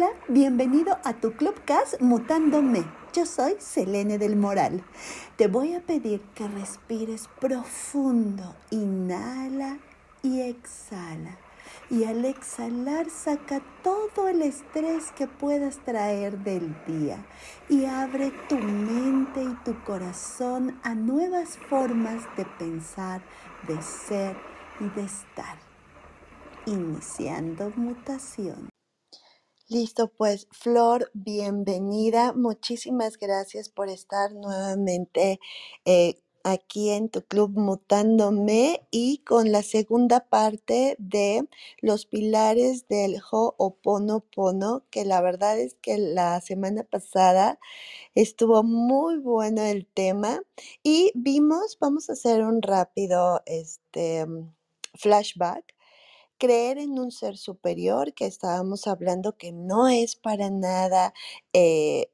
Hola, bienvenido a tu Clubcast Mutándome. Yo soy Selene del Moral. Te voy a pedir que respires profundo. Inhala y exhala. Y al exhalar saca todo el estrés que puedas traer del día y abre tu mente y tu corazón a nuevas formas de pensar, de ser y de estar. Iniciando mutación. Listo, pues Flor, bienvenida. Muchísimas gracias por estar nuevamente eh, aquí en tu club Mutándome y con la segunda parte de los pilares del Ho'oponopono, que la verdad es que la semana pasada estuvo muy bueno el tema y vimos, vamos a hacer un rápido este flashback creer en un ser superior que estábamos hablando que no es para nada eh,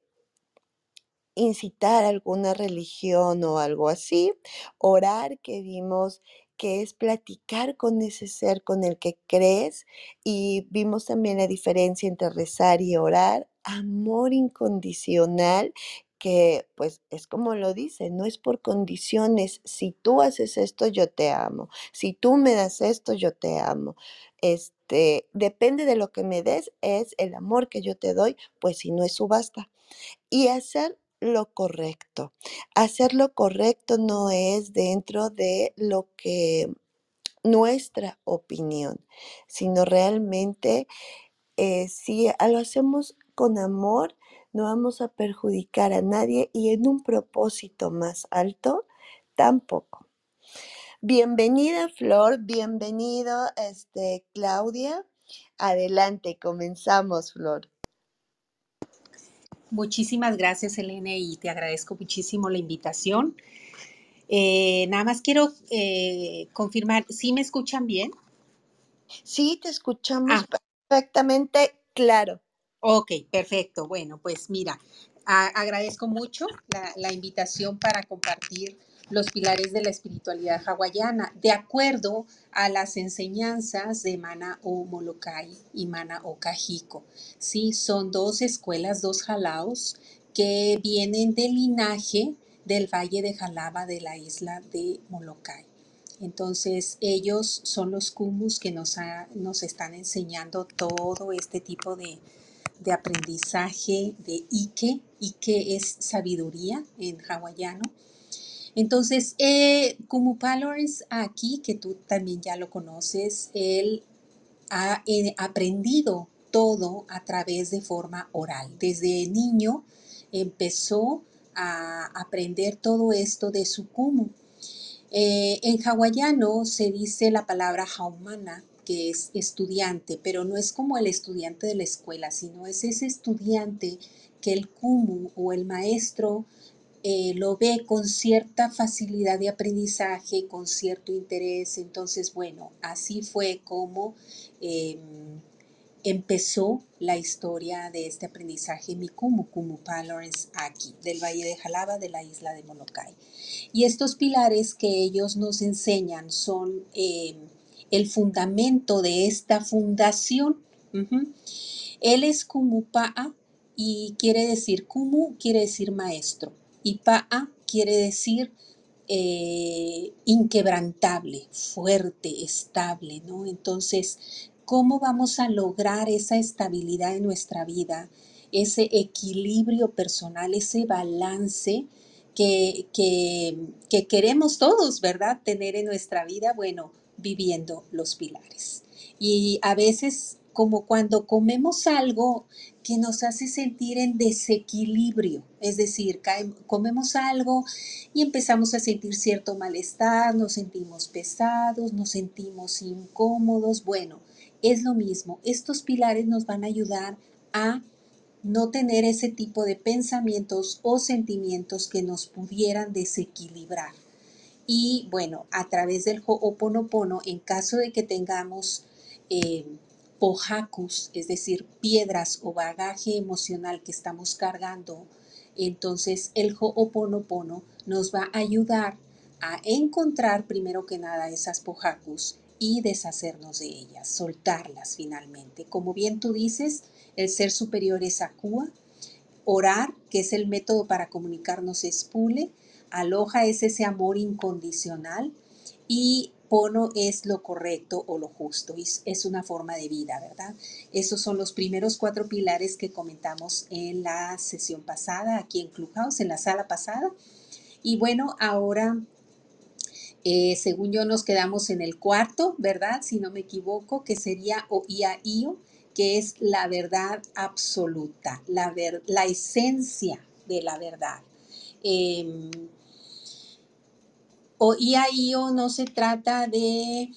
incitar a alguna religión o algo así, orar que vimos que es platicar con ese ser con el que crees y vimos también la diferencia entre rezar y orar, amor incondicional que pues es como lo dice, no es por condiciones, si tú haces esto yo te amo, si tú me das esto yo te amo. Este, depende de lo que me des, es el amor que yo te doy, pues si no es subasta. Y hacer lo correcto. Hacer lo correcto no es dentro de lo que nuestra opinión, sino realmente eh, si lo hacemos con amor, no vamos a perjudicar a nadie y en un propósito más alto, tampoco. Bienvenida Flor, bienvenido este, Claudia. Adelante, comenzamos Flor. Muchísimas gracias, Elena, y te agradezco muchísimo la invitación. Eh, nada más quiero eh, confirmar, ¿sí me escuchan bien? Sí, te escuchamos ah. perfectamente claro. Ok, perfecto. Bueno, pues mira, agradezco mucho la, invitación para compartir los pilares de la espiritualidad hawaiana, de acuerdo a las enseñanzas de Mana o Molokai y Mana o Kahiko. Sí, son dos escuelas, dos jalaos que vienen del linaje del Valle de Jalaba de la isla de Molokai. Entonces, ellos son los kumus que nos, nos están enseñando todo este tipo de, de aprendizaje de Ike. Ike es sabiduría en hawaiano. Entonces, eh, como aquí, que tú también ya lo conoces, él ha eh, aprendido todo a través de forma oral. Desde niño empezó a aprender todo esto de su kumu. Eh, en hawaiano se dice la palabra haumana, que es estudiante, pero no es como el estudiante de la escuela, sino es ese estudiante que el kumu o el maestro eh, lo ve con cierta facilidad de aprendizaje, con cierto interés. Entonces, bueno, así fue como em, empezó la historia de este aprendizaje mi Kumu, Kumu Lawrence aquí, del Valle de Jalaba, de la isla de Molokai. Y estos pilares que ellos nos enseñan son em, el fundamento de esta fundación. Él es Kumu Pa'a y quiere decir Kumu, quiere decir maestro. Y Pa'a quiere decir eh, inquebrantable, fuerte, estable, ¿no? Entonces, ¿cómo vamos a lograr esa estabilidad en nuestra vida, ese equilibrio personal, ese balance que, que queremos todos, ¿verdad? Tener en nuestra vida. Bueno, viviendo los pilares. Y a veces como cuando comemos algo que nos hace sentir en desequilibrio, es decir, comemos algo y empezamos a sentir cierto malestar, nos sentimos pesados, nos sentimos incómodos, bueno, es lo mismo, estos pilares nos van a ayudar a no tener ese tipo de pensamientos o sentimientos que nos pudieran desequilibrar. Y bueno, a través del Ho'oponopono, en caso de que tengamos eh, es decir, piedras o bagaje emocional que estamos cargando, entonces el Ho'oponopono nos va a ayudar a encontrar primero que nada esas pojakus y deshacernos de ellas, soltarlas finalmente. Como bien tú dices, el ser superior es Akua, orar, que es el método para comunicarnos, es Pule, aloja es ese amor incondicional y Pono es lo correcto o lo justo, es, una forma de vida, ¿verdad? Esos son los primeros cuatro pilares que comentamos en la sesión pasada, aquí en Clubhouse, en la sala pasada. Y bueno, ahora, eh, según yo, nos quedamos en el cuarto, ¿verdad? Si no me equivoco, que sería Oia-Io, que es la verdad absoluta, la, ver- la esencia de la verdad. Em, o no se trata de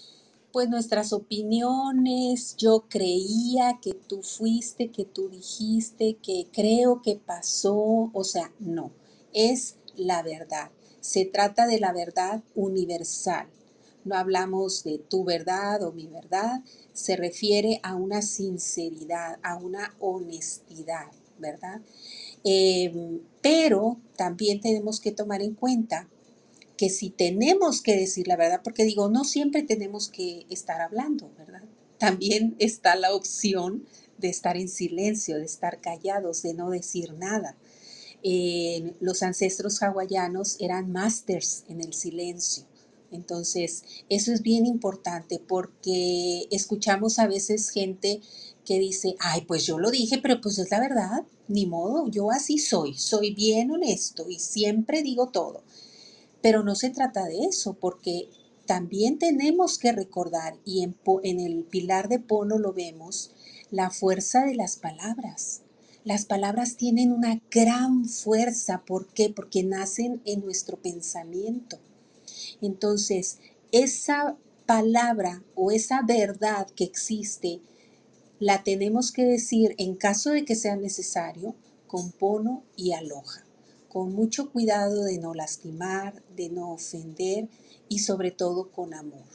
pues nuestras opiniones, yo creía que tú fuiste, que tú dijiste, que creo que pasó, o sea, no, es la verdad. Se trata de la verdad universal. No hablamos de tu verdad o mi verdad, se refiere a una sinceridad, a una honestidad, ¿verdad? Em, pero también tenemos que tomar en cuenta que si tenemos que decir la verdad, porque digo, no siempre tenemos que estar hablando, ¿verdad? También está la opción de estar en silencio, de estar callados, de no decir nada. Eh, los ancestros hawaianos eran masters en el silencio. Entonces, eso es bien importante porque escuchamos a veces gente que dice, ay, pues yo lo dije, pero pues es la verdad, ni modo, yo así soy, soy bien honesto y siempre digo todo. Pero no se trata de eso, porque también tenemos que recordar, y en, en el pilar de Pono lo vemos, la fuerza de las palabras. Las palabras tienen una gran fuerza. ¿Por qué? Porque nacen en nuestro pensamiento. Entonces, esa palabra o esa verdad que existe la tenemos que decir en caso de que sea necesario con pono y aloja, con mucho cuidado de no lastimar, de no ofender y sobre todo con amor.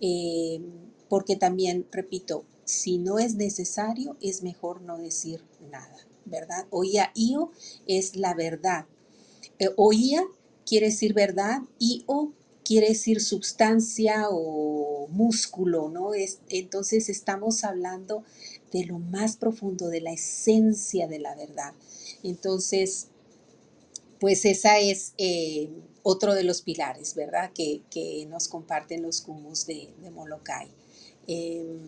Eh, porque también, repito, si no es necesario, es mejor no decir nada, ¿verdad? Oía io es la verdad. Eh, oía quiere decir verdad, io quiere decir sustancia o músculo, ¿no? Es, entonces estamos hablando de lo más profundo, de la esencia de la verdad. Entonces, pues esa es eh, otro de los pilares, ¿verdad? Que, nos comparten los kumus de, de Molokai. Em,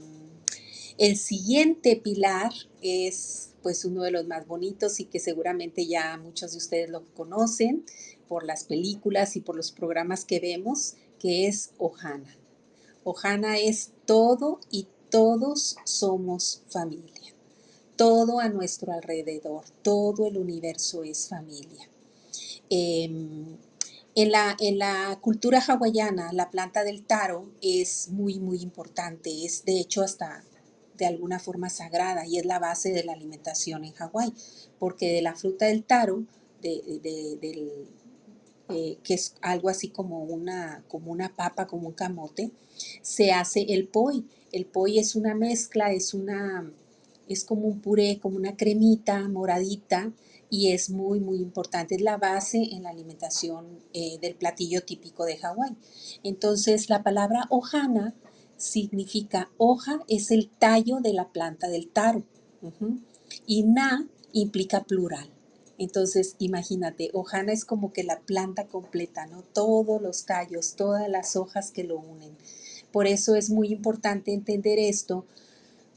el siguiente pilar es pues uno de los más bonitos y que seguramente ya muchos de ustedes lo conocen por las películas y por los programas que vemos, que es Ohana. Ohana es todo y todos somos familia. Todo a nuestro alrededor, todo el universo es familia. Em, en la, en la cultura hawaiana, la planta del taro es muy, muy importante. Es de hecho hasta de alguna forma sagrada y es la base de la alimentación en Hawái, porque de la fruta del taro, de, de- del, eh, que es algo así como una, como una papa, como un camote, se hace el poi. El poi es una mezcla, es una, es como un puré, como una cremita moradita y es muy, muy importante. Es la base en la alimentación eh, del platillo típico de Hawái. Entonces, la palabra ohana significa hoja, es el tallo de la planta del taro. Y na implica plural. Entonces, imagínate, hojana es como que la planta completa, ¿no? Todos los tallos, todas las hojas que lo unen. Por eso es muy importante entender esto,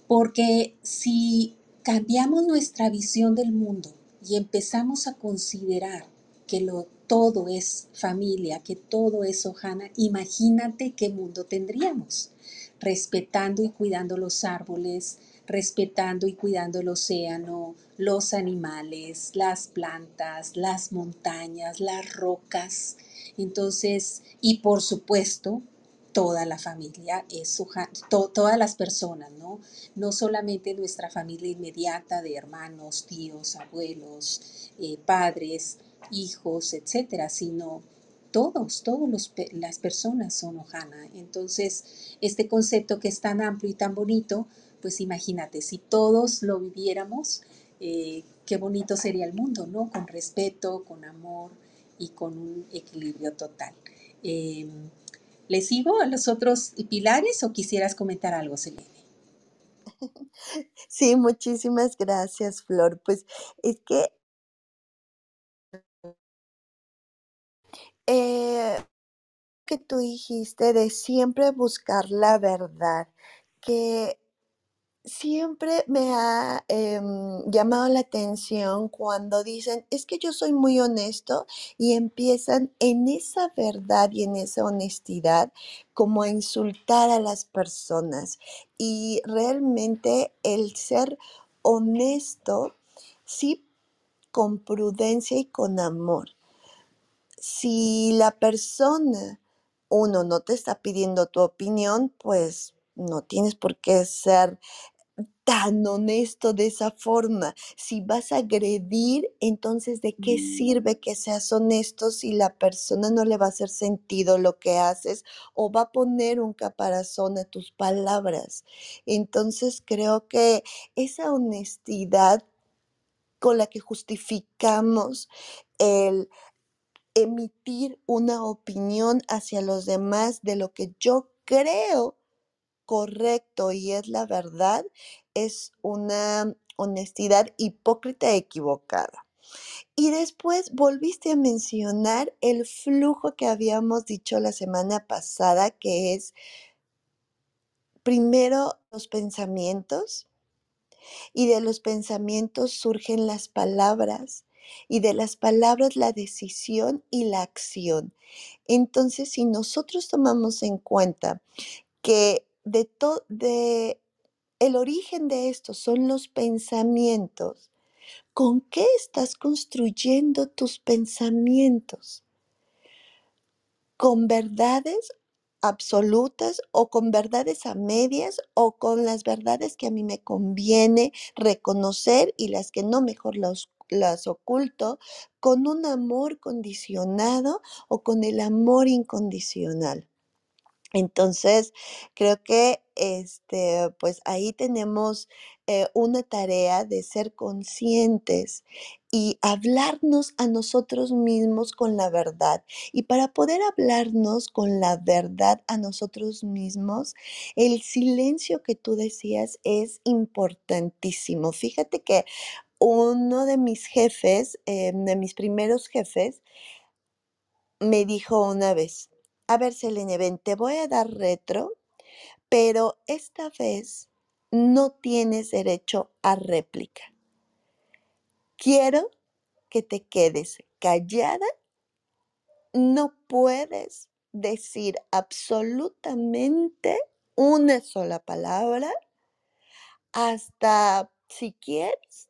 porque si cambiamos nuestra visión del mundo y empezamos a considerar que lo todo es familia, que todo es hojana, imagínate qué mundo tendríamos, respetando y cuidando los árboles, respetando y cuidando el océano, los animales, las plantas, las montañas, las rocas. Entonces, y por supuesto, toda la familia es hoja- to- todas las personas, ¿no? No solamente nuestra familia inmediata de hermanos, tíos, abuelos, eh, padres, hijos, etcétera, sino todos, todas las personas son Ohana. Entonces, este concepto que es tan amplio y tan bonito, pues imagínate, si todos lo viviéramos, eh, qué bonito sería el mundo, ¿no? Con respeto, con amor y con un equilibrio total. Em, ¿Le sigo a los otros pilares o quisieras comentar algo, Selene? Sí, muchísimas gracias, Flor. Pues es que eh, que tú dijiste de siempre buscar la verdad, que siempre me ha em, llamado la atención cuando dicen, es que yo soy muy honesto y empiezan en esa verdad y en esa honestidad como a insultar a las personas. Y realmente el ser honesto, sí, con prudencia y con amor si la persona, uno, no te está pidiendo tu opinión, pues no tienes por qué ser tan honesto de esa forma. Si vas a agredir, entonces ¿de qué sirve que seas honesto si la persona no le va a hacer sentido lo que haces o va a poner un caparazón a tus palabras? Entonces creo que esa honestidad con la que justificamos el emitir una opinión hacia los demás de lo que yo creo correcto y es la verdad, es una honestidad hipócrita e equivocada. Y después volviste a mencionar el flujo que habíamos dicho la semana pasada, que es primero los pensamientos, y de los pensamientos surgen las palabras, y de las palabras la decisión y la acción. Entonces, si nosotros tomamos en cuenta que de todo, de el origen de esto son los pensamientos, ¿con qué estás construyendo tus pensamientos? ¿Con verdades absolutas o con verdades a medias o con las verdades que a mí me conviene reconocer y las que no mejor las, las oculto, con un amor condicionado o con el amor incondicional? Entonces, creo que este, pues ahí tenemos eh, una tarea de ser conscientes y hablarnos a nosotros mismos con la verdad. Y para poder hablarnos con la verdad a nosotros mismos, el silencio que tú decías es importantísimo. Fíjate que uno de mis jefes, eh, de mis primeros jefes, me dijo una vez, a ver, Selene, ven, te voy a dar retro, pero esta vez no tienes derecho a réplica. Quiero que te quedes callada, no puedes decir absolutamente una sola palabra hasta, si quieres,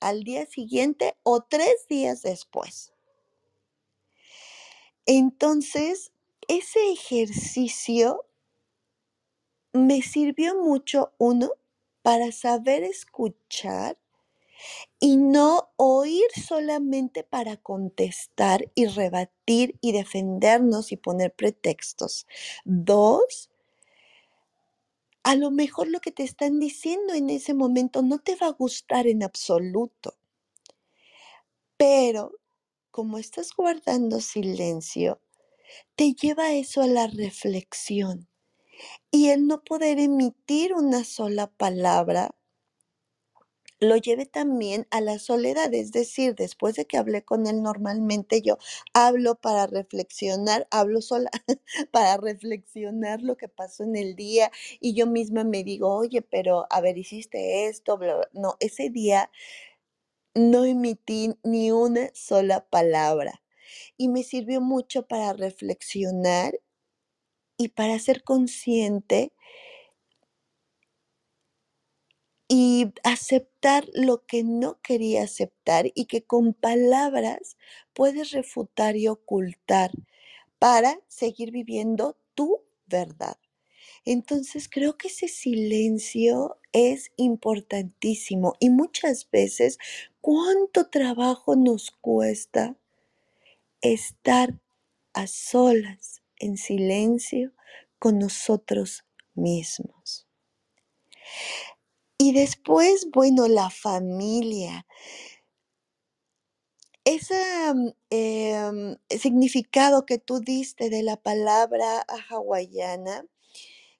al día siguiente o tres días después. Entonces, ese ejercicio me sirvió mucho, uno, para saber escuchar y no oír solamente para contestar y rebatir y defendernos y poner pretextos. Dos, a lo mejor lo que te están diciendo en ese momento no te va a gustar en absoluto, pero como estás guardando silencio, te lleva eso a la reflexión. Y el no poder emitir una sola palabra lo lleve también a la soledad, es decir, después de que hablé con él normalmente yo hablo para reflexionar, hablo sola para reflexionar lo que pasó en el día y yo misma me digo, oye, pero a ver, hiciste esto, bla, bla". no, ese día no emití ni una sola palabra y me sirvió mucho para reflexionar y para ser consciente y aceptar lo que no quería aceptar y que con palabras puedes refutar y ocultar para seguir viviendo tu verdad. Entonces creo que ese silencio es importantísimo y muchas veces cuánto trabajo nos cuesta estar a solas, en silencio, con nosotros mismos. Y después, bueno, la familia. Ese mm, em, significado que tú diste de la palabra hawaiana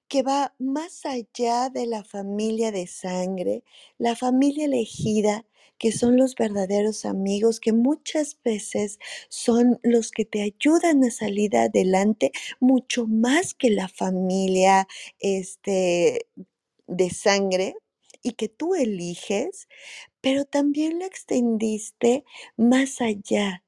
que va más allá de la familia de sangre, la familia elegida, que son los verdaderos amigos, que muchas veces son los que te ayudan a salir adelante mucho más que la familia este, de sangre y que tú eliges, pero también lo extendiste más allá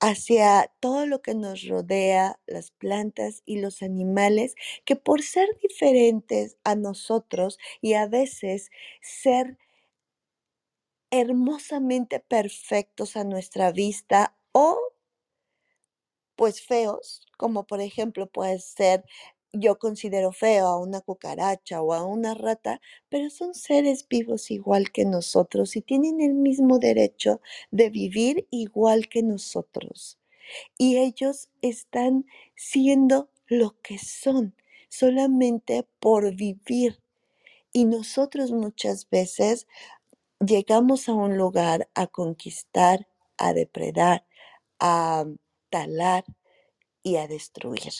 hacia todo lo que nos rodea, las plantas y los animales, que por ser diferentes a nosotros y a veces ser hermosamente perfectos a nuestra vista o pues feos, como por ejemplo puede ser, yo considero feo a una cucaracha o a una rata, pero son seres vivos igual que nosotros y tienen el mismo derecho de vivir igual que nosotros. Y ellos están siendo lo que son solamente por vivir. Y nosotros muchas veces llegamos a un lugar a conquistar, a depredar, a talar y a destruir.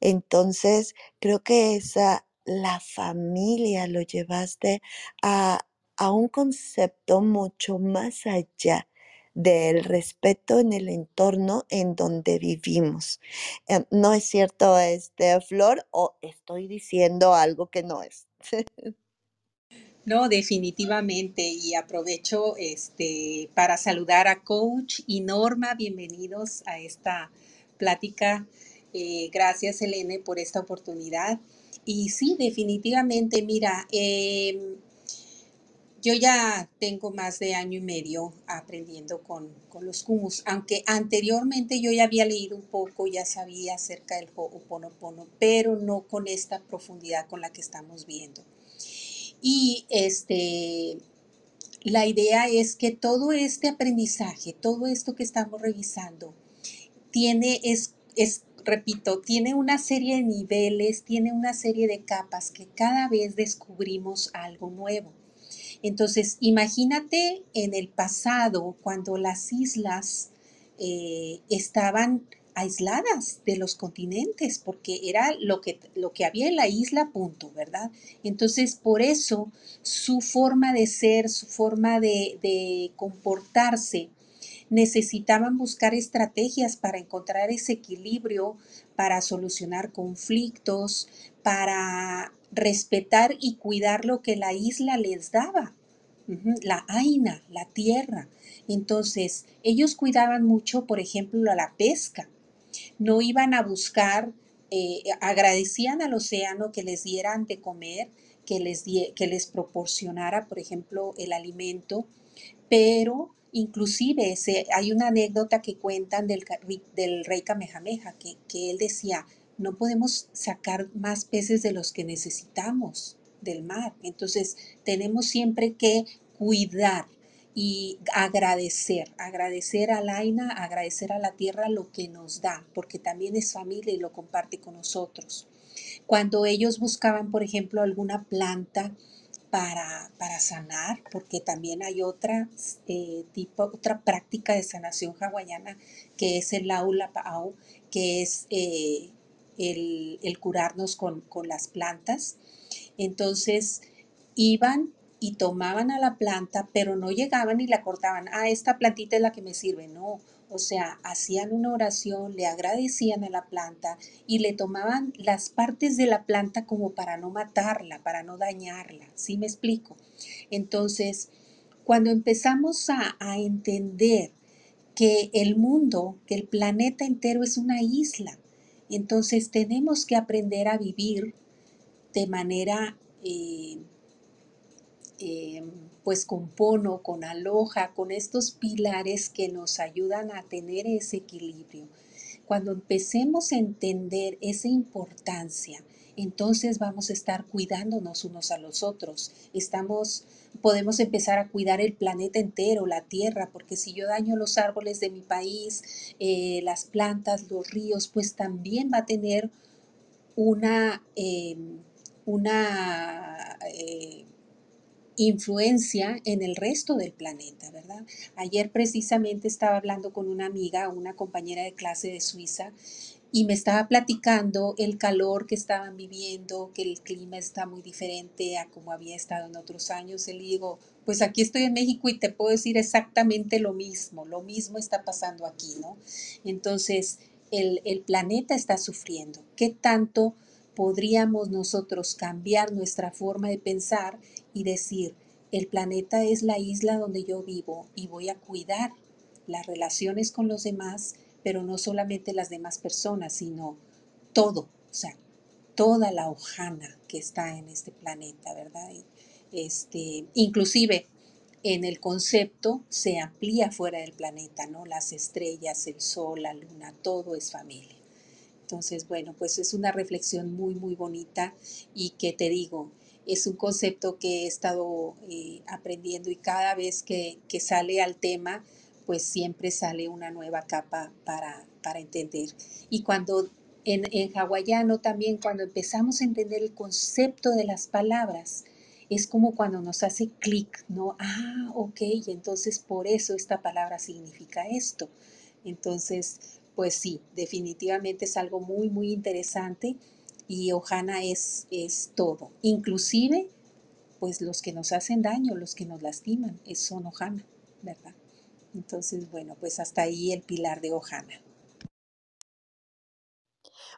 Entonces, creo que esa, la familia lo llevaste a, a un concepto mucho más allá del respeto en el entorno en donde vivimos. Em, ¿No es cierto, este, Flor? ¿O estoy diciendo algo que no es? No, definitivamente. Y aprovecho este, para saludar a Coach y Norma. Bienvenidos a esta plática. Eh, gracias, Elene, por esta oportunidad. Y sí, definitivamente, mira, em, yo ya tengo más de año y medio aprendiendo con, con los kumus, aunque anteriormente yo ya había leído un poco, ya sabía acerca del Ho'oponopono, pero no con esta profundidad con la que estamos viendo. Y este, la idea es que todo este aprendizaje, todo esto que estamos revisando, tiene, es, es, repito, tiene una serie de niveles, tiene una serie de capas que cada vez descubrimos algo nuevo. Entonces, imagínate en el pasado, cuando las islas eh, estaban aisladas de los continentes, porque era lo que, lo que había en la isla, punto, ¿verdad? Entonces, por eso su forma de ser, su forma de, de comportarse, necesitaban buscar estrategias para encontrar ese equilibrio, para solucionar conflictos, para respetar y cuidar lo que la isla les daba, la aina, la tierra. Entonces, ellos cuidaban mucho, por ejemplo, la pesca no iban a buscar, eh, agradecían al océano que les dieran de comer, que les, que les proporcionara, por ejemplo, el alimento, pero inclusive hay una anécdota que cuentan del, rey Kamehameha, que, que él decía, no podemos sacar más peces de los que necesitamos del mar. Entonces, tenemos siempre que cuidar y agradecer, agradecer a Laina, agradecer a la tierra lo que nos da, porque también es familia y lo comparte con nosotros. Cuando ellos buscaban, por ejemplo, alguna planta para, para sanar, porque también hay otra, eh, tipo, otra práctica de sanación hawaiana que es el aula pa'au, que es eh, el, el, curarnos con, con las plantas. Entonces, iban y tomaban a la planta, pero no llegaban y la cortaban. Ah, esta plantita es la que me sirve. No, o sea, hacían una oración, le agradecían a la planta y le tomaban las partes de la planta como para no matarla, para no dañarla. ¿Sí me explico? Entonces, cuando empezamos a, a entender que el mundo, que el planeta entero es una isla, entonces tenemos que aprender a vivir de manera eh, Em, pues con Pono, con Aloja, con estos pilares que nos ayudan a tener ese equilibrio. Cuando empecemos a entender esa importancia, entonces vamos a estar cuidándonos unos a los otros. Estamos, podemos empezar a cuidar el planeta entero, la tierra, porque si yo daño los árboles de mi país, eh, las plantas, los ríos, pues también va a tener una, em, una eh, influencia en el resto del planeta, ¿verdad? Ayer precisamente estaba hablando con una amiga, una compañera de clase de Suiza, y me estaba platicando el calor que estaban viviendo, que el clima está muy diferente a como había estado en otros años. Y le digo, pues aquí estoy en México y te puedo decir exactamente lo mismo, lo mismo está pasando aquí, ¿no? Entonces, el, el planeta está sufriendo. ¿Qué tanto podríamos nosotros cambiar nuestra forma de pensar y decir, el planeta es la isla donde yo vivo y voy a cuidar las relaciones con los demás, pero no solamente las demás personas, sino todo, o sea, toda la hojana que está en este planeta, ¿verdad? Este, inclusive en el concepto se amplía fuera del planeta, ¿no? Las estrellas, el sol, la luna, todo es familia. Entonces, bueno, pues es una reflexión muy, muy bonita y que te digo, es un concepto que he estado eh, aprendiendo y cada vez que, que sale al tema, pues siempre sale una nueva capa para, para entender. Y cuando en, en hawaiano también, cuando empezamos a entender el concepto de las palabras, es como cuando nos hace clic, ¿no? Ah, ok, entonces por eso esta palabra significa esto. Entonces, pues sí, definitivamente es algo muy, muy interesante y Ojana es, es todo. Inclusive, pues los que nos hacen daño, los que nos lastiman, son Ojana, ¿verdad? Entonces, bueno, pues hasta ahí el pilar de Ojana.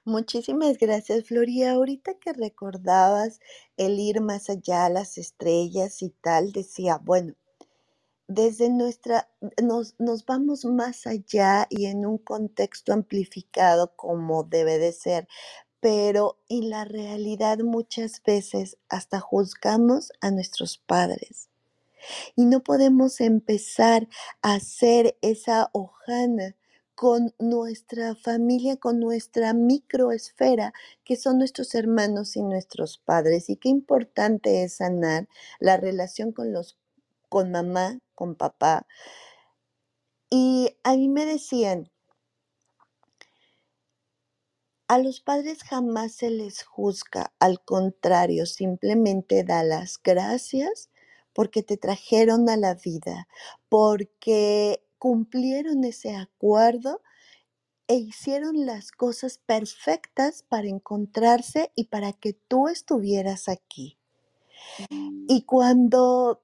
Muchísimas gracias, Floria. Ahorita que recordabas el ir más allá, las estrellas y tal, decía, bueno, desde nuestra, nos, nos vamos más allá y en un contexto amplificado como debe de ser, pero en la realidad muchas veces hasta juzgamos a nuestros padres y no podemos empezar a hacer esa hojana con nuestra familia, con nuestra microesfera, que son nuestros hermanos y nuestros padres. Y qué importante es sanar la relación con los con mamá, con papá. Y a mí me decían, a los padres jamás se les juzga, al contrario, simplemente da las gracias porque te trajeron a la vida, porque cumplieron ese acuerdo e hicieron las cosas perfectas para encontrarse y para que tú estuvieras aquí. Y cuando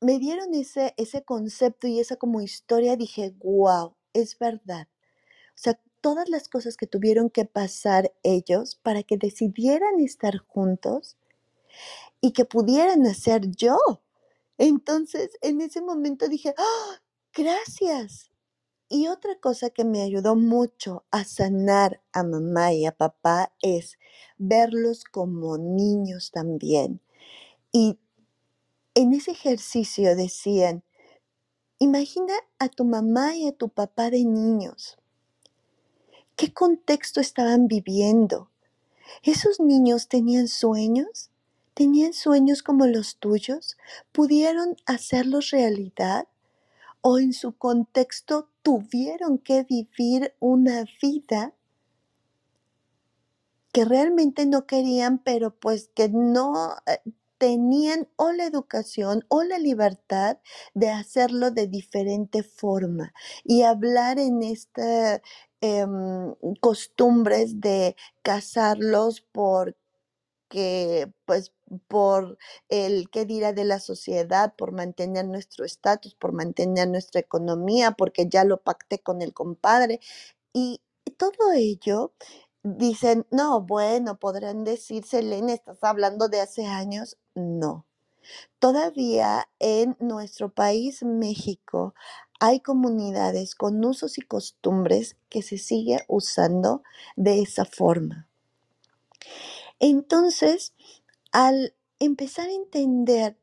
me dieron ese, ese concepto y esa como historia, dije, wow, es verdad. O sea, todas las cosas que tuvieron que pasar ellos para que decidieran estar juntos y que pudieran hacer yo. Entonces, en ese momento dije, ¡Ah! gracias. Y otra cosa que me ayudó mucho a sanar a mamá y a papá es verlos como niños también. Y en ese ejercicio decían, imagina a tu mamá y a tu papá de niños. ¿Qué contexto estaban viviendo? ¿Esos niños tenían sueños? ¿Tenían sueños como los tuyos? ¿Pudieron hacerlos realidad? ¿O en su contexto tuvieron que vivir una vida que realmente no querían, pero pues que no eh, tenían o la educación o la libertad de hacerlo de diferente forma y hablar en esta em, costumbres de casarlos por que pues por el qué dirá de la sociedad, por mantener nuestro estatus, por mantener nuestra economía, porque ya lo pacté con el compadre. Y todo ello, dicen, no, bueno, podrán decir, Selena, estás hablando de hace años. No. Todavía en nuestro país, México, hay comunidades con usos y costumbres que se sigue usando de esa forma. Entonces, al empezar a entender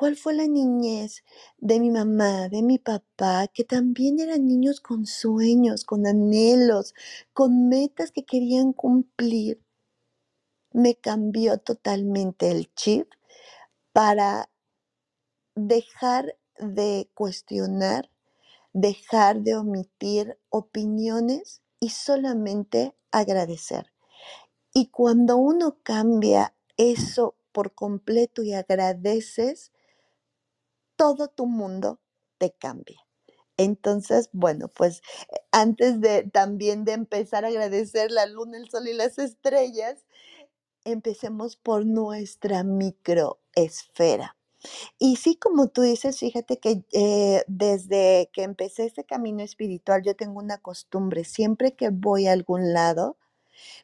cuál fue la niñez de mi mamá, de mi papá, que también eran niños con sueños, con anhelos, con metas que querían cumplir, me cambió totalmente el chip para dejar de cuestionar, dejar de omitir opiniones y solamente agradecer. Y cuando uno cambia eso por completo y agradeces, todo tu mundo te cambia. Entonces, bueno, pues antes de también de empezar a agradecer la luna, el sol y las estrellas, empecemos por nuestra microesfera. Y sí, como tú dices, fíjate que eh, desde que empecé este camino espiritual, yo tengo una costumbre, siempre que voy a algún lado,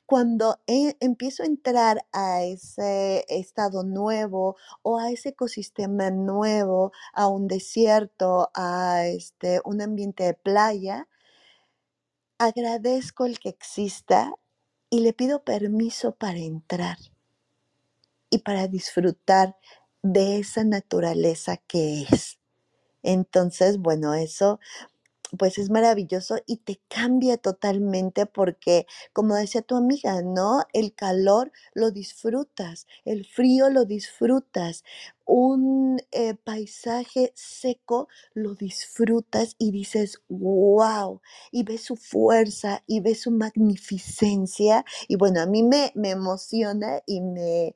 cuando e- empiezo a entrar a ese estado nuevo o a ese ecosistema nuevo, a un desierto, a este, un ambiente de playa, agradezco el que exista y le pido permiso para entrar y para disfrutar de esa naturaleza que es. Entonces, bueno, eso pues es maravilloso y te cambia totalmente porque, como decía tu amiga, ¿no? El calor lo disfrutas, el frío lo disfrutas, un eh, paisaje seco lo disfrutas y dices, wow, y ves su fuerza y ves su magnificencia. Y bueno, a mí me, me emociona y me,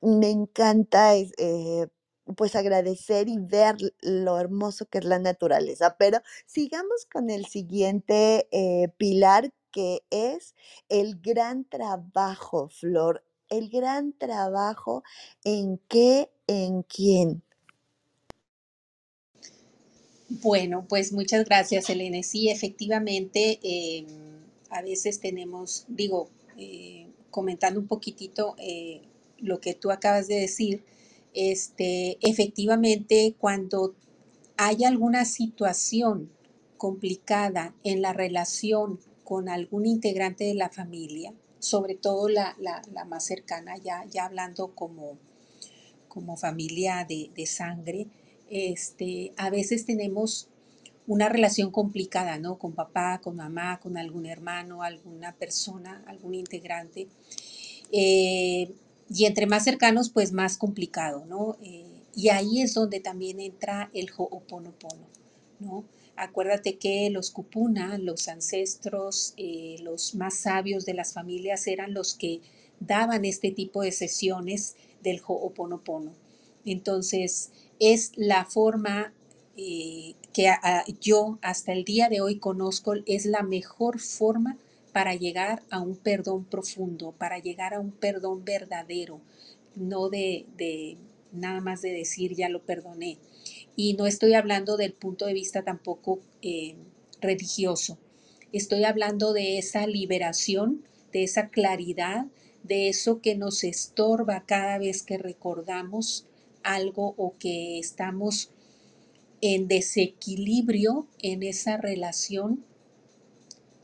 me encanta eh, pues agradecer y ver lo hermoso que es la naturaleza. Pero sigamos con el siguiente eh, pilar que es el gran trabajo, Flor. El gran trabajo en qué, en quién. Bueno, pues muchas gracias, Elena. Sí, efectivamente, eh, a veces tenemos, digo, eh, comentando un poquitito lo que tú acabas de decir, este, efectivamente, cuando hay alguna situación complicada en la relación con algún integrante de la familia, sobre todo la, la- más cercana, ya, ya hablando como, como familia de, de sangre, este, a veces tenemos una relación complicada, ¿no? Con papá, con mamá, con algún hermano, alguna persona, algún integrante. Eh, y entre más cercanos, pues más complicado, ¿no? Eh, y ahí es donde también entra el Ho'oponopono, ¿no? Acuérdate que los Kupuna, los ancestros, eh, los más sabios de las familias eran los que daban este tipo de sesiones del Ho'oponopono. Entonces, es la forma eh, que yo hasta el día de hoy conozco, es la mejor forma para llegar a un perdón profundo, para llegar a un perdón verdadero, no de, de nada más de decir ya lo perdoné. Y no estoy hablando del punto de vista tampoco eh, religioso, estoy hablando de esa liberación, de esa claridad, de eso que nos estorba cada vez que recordamos algo o que estamos en desequilibrio en esa relación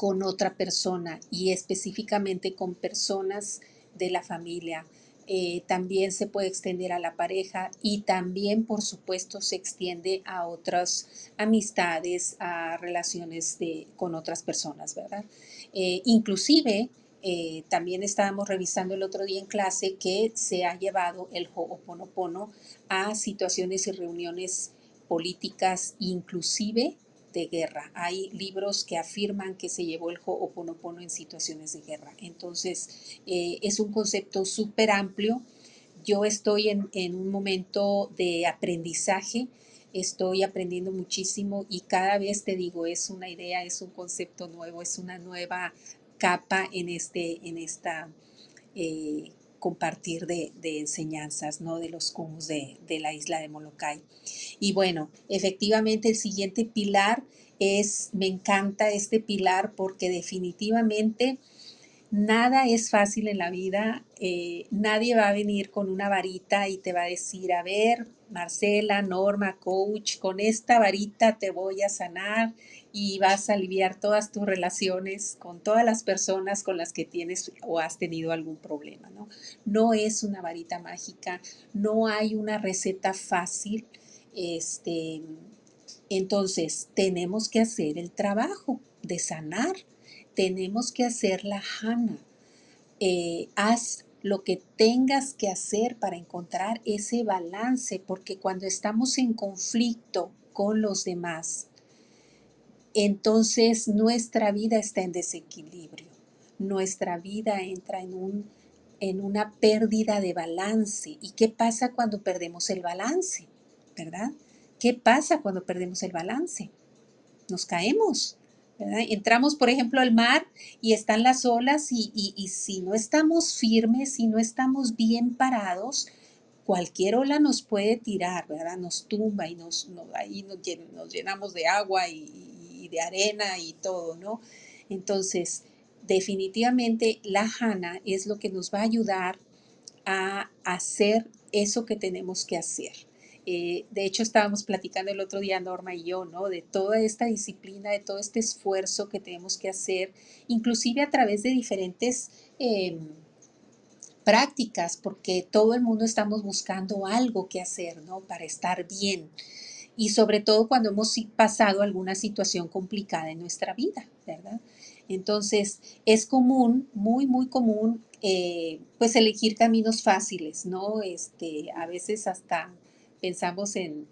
con otra persona y específicamente con personas de la familia. Eh, también se puede extender a la pareja y también, por supuesto, se extiende a otras amistades, a relaciones de, con otras personas, ¿verdad? Eh, inclusive, eh, también estábamos revisando el otro día en clase que se ha llevado el Ho'oponopono a situaciones y reuniones políticas, inclusive de guerra. Hay libros que afirman que se llevó el Ho'oponopono en situaciones de guerra. Entonces, eh, es un concepto súper amplio. Yo estoy en, en un momento de aprendizaje, estoy aprendiendo muchísimo y cada vez te digo, es una idea, es un concepto nuevo, es una nueva capa en, este, en esta eh, compartir de, enseñanzas, ¿no? De los kumus de, de la isla de Molokai. Y bueno, efectivamente el siguiente pilar es, me encanta este pilar porque definitivamente nada es fácil en la vida. eh, nadie va a venir con una varita y te va a decir, a ver, Marcela, Norma, coach, con esta varita te voy a sanar y vas a aliviar todas tus relaciones con todas las personas con las que tienes o has tenido algún problema, ¿no? No es una varita mágica, no hay una receta fácil. Este, entonces, tenemos que hacer el trabajo de sanar, tenemos que hacer la jana. Eh, haz lo que tengas que hacer para encontrar ese balance, porque cuando estamos en conflicto con los demás, entonces nuestra vida está en desequilibrio. Nuestra vida entra en, un, en una pérdida de balance. ¿Y qué pasa cuando perdemos el balance? ¿Verdad? ¿Qué pasa cuando perdemos el balance? nos caemos. Entramos, por ejemplo, al mar y están las olas y, y, si no estamos firmes, si no estamos bien parados, cualquier ola nos puede tirar, ¿verdad? Nos tumba y nos, ahí nos, llenamos de agua y, de arena y todo, ¿no? Entonces, definitivamente la jana es lo que nos va a ayudar a hacer eso que tenemos que hacer. Eh, de hecho, estábamos platicando el otro día, Norma y yo, ¿no? De toda esta disciplina, de todo este esfuerzo que tenemos que hacer, inclusive a través de diferentes em, prácticas, porque todo el mundo estamos buscando algo que hacer, ¿no? Para estar bien. Y sobre todo cuando hemos pasado alguna situación complicada en nuestra vida, ¿verdad? Entonces, es común, muy, muy común, eh, pues elegir caminos fáciles, ¿no? Este, a veces hasta pensamos en,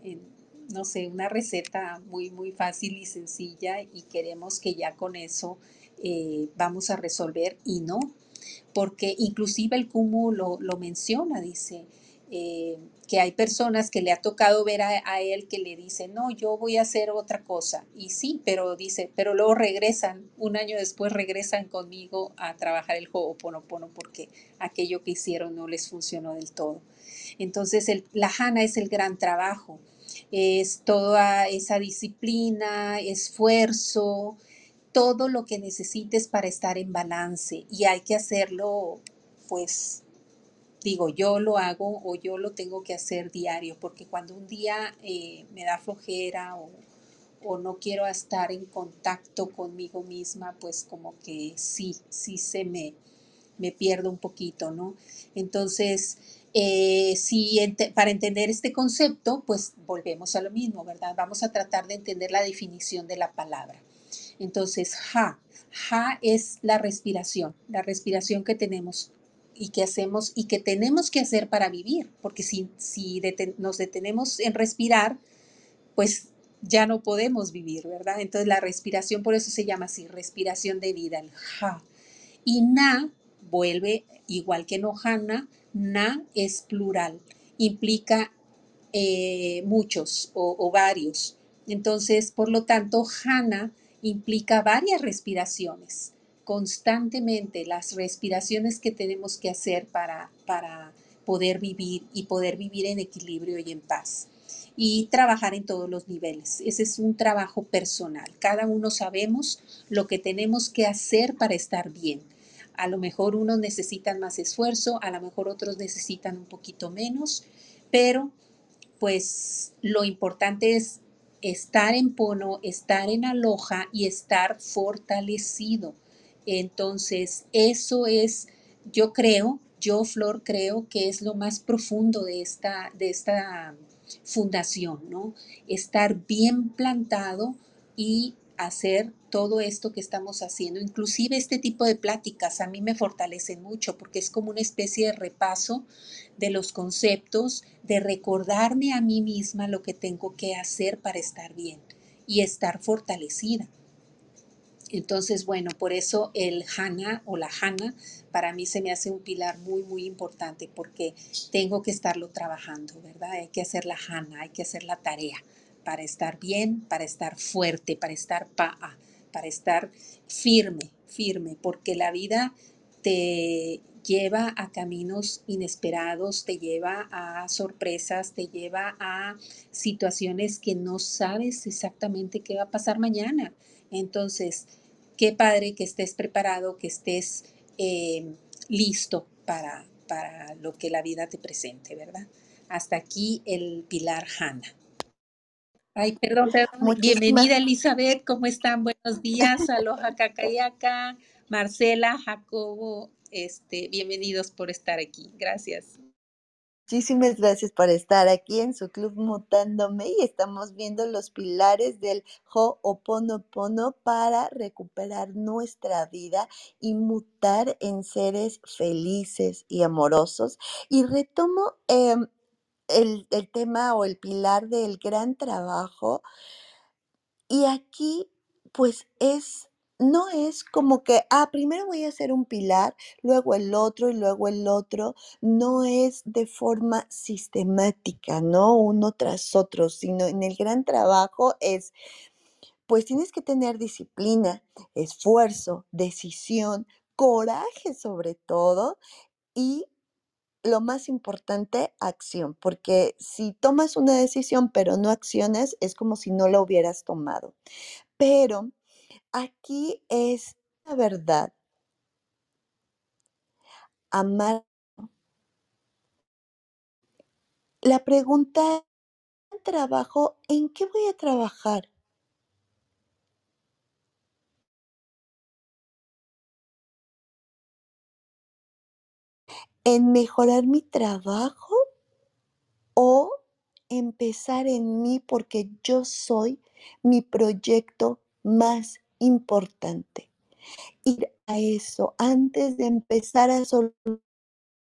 no sé, una receta muy, muy fácil y sencilla y queremos que ya con eso eh, vamos a resolver y no, porque inclusive el cúmulo lo, menciona, dice, eh, que hay personas que le ha tocado ver a, él que le dicen, no, yo voy a hacer otra cosa. Y sí, pero dice, pero luego regresan, un año después regresan conmigo a trabajar el Ho'oponopono porque aquello que hicieron no les funcionó del todo. Entonces, el, la Hana es el gran trabajo, es toda esa disciplina, esfuerzo, todo lo que necesites para estar en balance y hay que hacerlo pues digo, yo lo hago o yo lo tengo que hacer diario, porque cuando un día eh, me da flojera o, no quiero estar en contacto conmigo misma, pues como que sí, sí se me, me pierdo un poquito, ¿no? Entonces, eh, si para entender este concepto, pues volvemos a lo mismo, ¿verdad? Vamos a tratar de entender la definición de la palabra. Entonces, ja, ja es la respiración, la respiración que tenemos y que hacemos y que tenemos que hacer para vivir, porque si, si nos detenemos en respirar, pues ya no podemos vivir, ¿verdad? Entonces la respiración, por eso se llama así, respiración de vida, el ja. Y na vuelve, igual que nohana, na es plural, implica eh, muchos o, o varios. Entonces, por lo tanto, jana implica varias respiraciones constantemente las respiraciones que tenemos que hacer para, para poder vivir y poder vivir en equilibrio y en paz. Y trabajar en todos los niveles. Ese es un trabajo personal. Cada uno sabemos lo que tenemos que hacer para estar bien. A lo mejor unos necesitan más esfuerzo, a lo mejor otros necesitan un poquito menos, pero pues lo importante es estar en pono, estar en aloja y estar fortalecido entonces, eso es, yo creo, yo, Flor, creo que es lo más profundo de esta, de esta fundación, ¿no? Estar bien plantado y hacer todo esto que estamos haciendo. Inclusive este tipo de pláticas a mí me fortalecen mucho porque es como una especie de repaso de los conceptos, de recordarme a mí misma lo que tengo que hacer para estar bien y estar fortalecida. Entonces, bueno, por eso el Hana o la Hana para mí se me hace un pilar muy, muy importante porque tengo que estarlo trabajando, ¿verdad? Hay que hacer la Hana, hay que hacer la tarea para estar bien, para estar fuerte, para estar pa'a, para estar firme, firme, porque la vida te lleva a caminos inesperados, te lleva a sorpresas, te lleva a situaciones que no sabes exactamente qué va a pasar mañana. Entonces, qué padre que estés preparado, que estés eh, listo para, para lo que la vida te presente, ¿verdad? Hasta aquí el pilar Hanna. Ay, perdón, perdón. Bienvenida Elizabeth, ¿cómo están? Buenos días. Aloha Cacayaca, Marcela, Jacobo, este, bienvenidos por estar aquí. Gracias. Muchísimas gracias por estar aquí en su club Mutándome y estamos viendo los pilares del Ho'oponopono para recuperar nuestra vida y mutar en seres felices y amorosos. Y retomo em, el, el tema o el pilar del gran trabajo y aquí pues es no es como que, ah, primero voy a hacer un pilar, luego el otro y luego el otro. No es de forma sistemática, ¿no? Uno tras otro, sino en el gran trabajo es pues tienes que tener disciplina, esfuerzo, decisión, coraje sobre todo y lo más importante, acción, porque si tomas una decisión pero no accionas, es como si no la hubieras tomado. Pero aquí es la verdad. Amar. La pregunta, trabajo, ¿en qué voy a trabajar? ¿En mejorar mi trabajo o empezar en mí porque yo soy mi proyecto más importante? Ir a eso antes de empezar a solucionar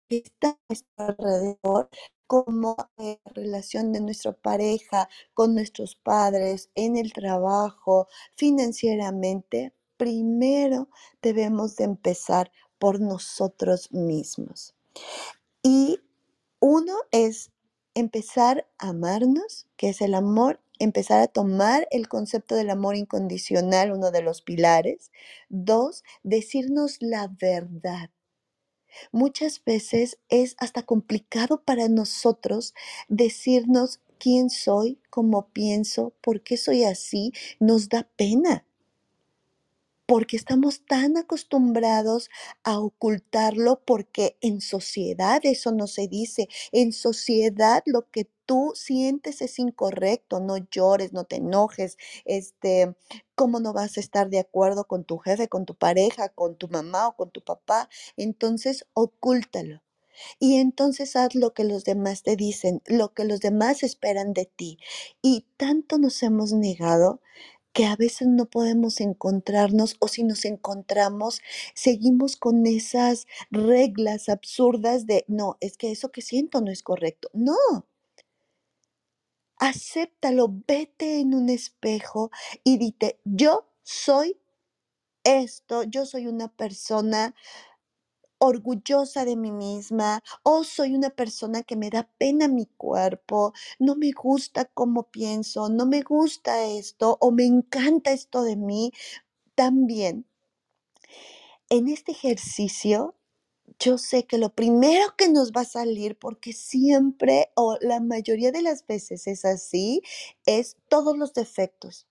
que está nuestro alrededor, como la relación de nuestra pareja, con nuestros padres, en el trabajo, financieramente, primero debemos de empezar por nosotros mismos. Y uno es empezar a amarnos, que es el amor, empezar a tomar el concepto del amor incondicional, uno de los pilares. Dos, decirnos la verdad. Muchas veces es hasta complicado para nosotros decirnos quién soy, cómo pienso, por qué soy así. Nos da pena porque estamos tan acostumbrados a ocultarlo porque en sociedad eso no se dice. En sociedad lo que tú sientes es incorrecto, no llores, no te enojes, este, cómo no vas a estar de acuerdo con tu jefe, con tu pareja, con tu mamá o con tu papá, entonces ocúltalo. Y entonces haz lo que los demás te dicen, lo que los demás esperan de ti. Y tanto nos hemos negado que a veces no podemos encontrarnos o si nos encontramos, seguimos con esas reglas absurdas de, no, es que eso que siento no es correcto. No. Acéptalo, vete en un espejo y dite, yo soy esto, yo soy una persona orgullosa de mí misma o soy una persona que me da pena mi cuerpo, no me gusta cómo pienso, no me gusta esto o me encanta esto de mí. También, en este ejercicio, yo sé que lo primero que nos va a salir, porque siempre o la mayoría de las veces es así, es todos los defectos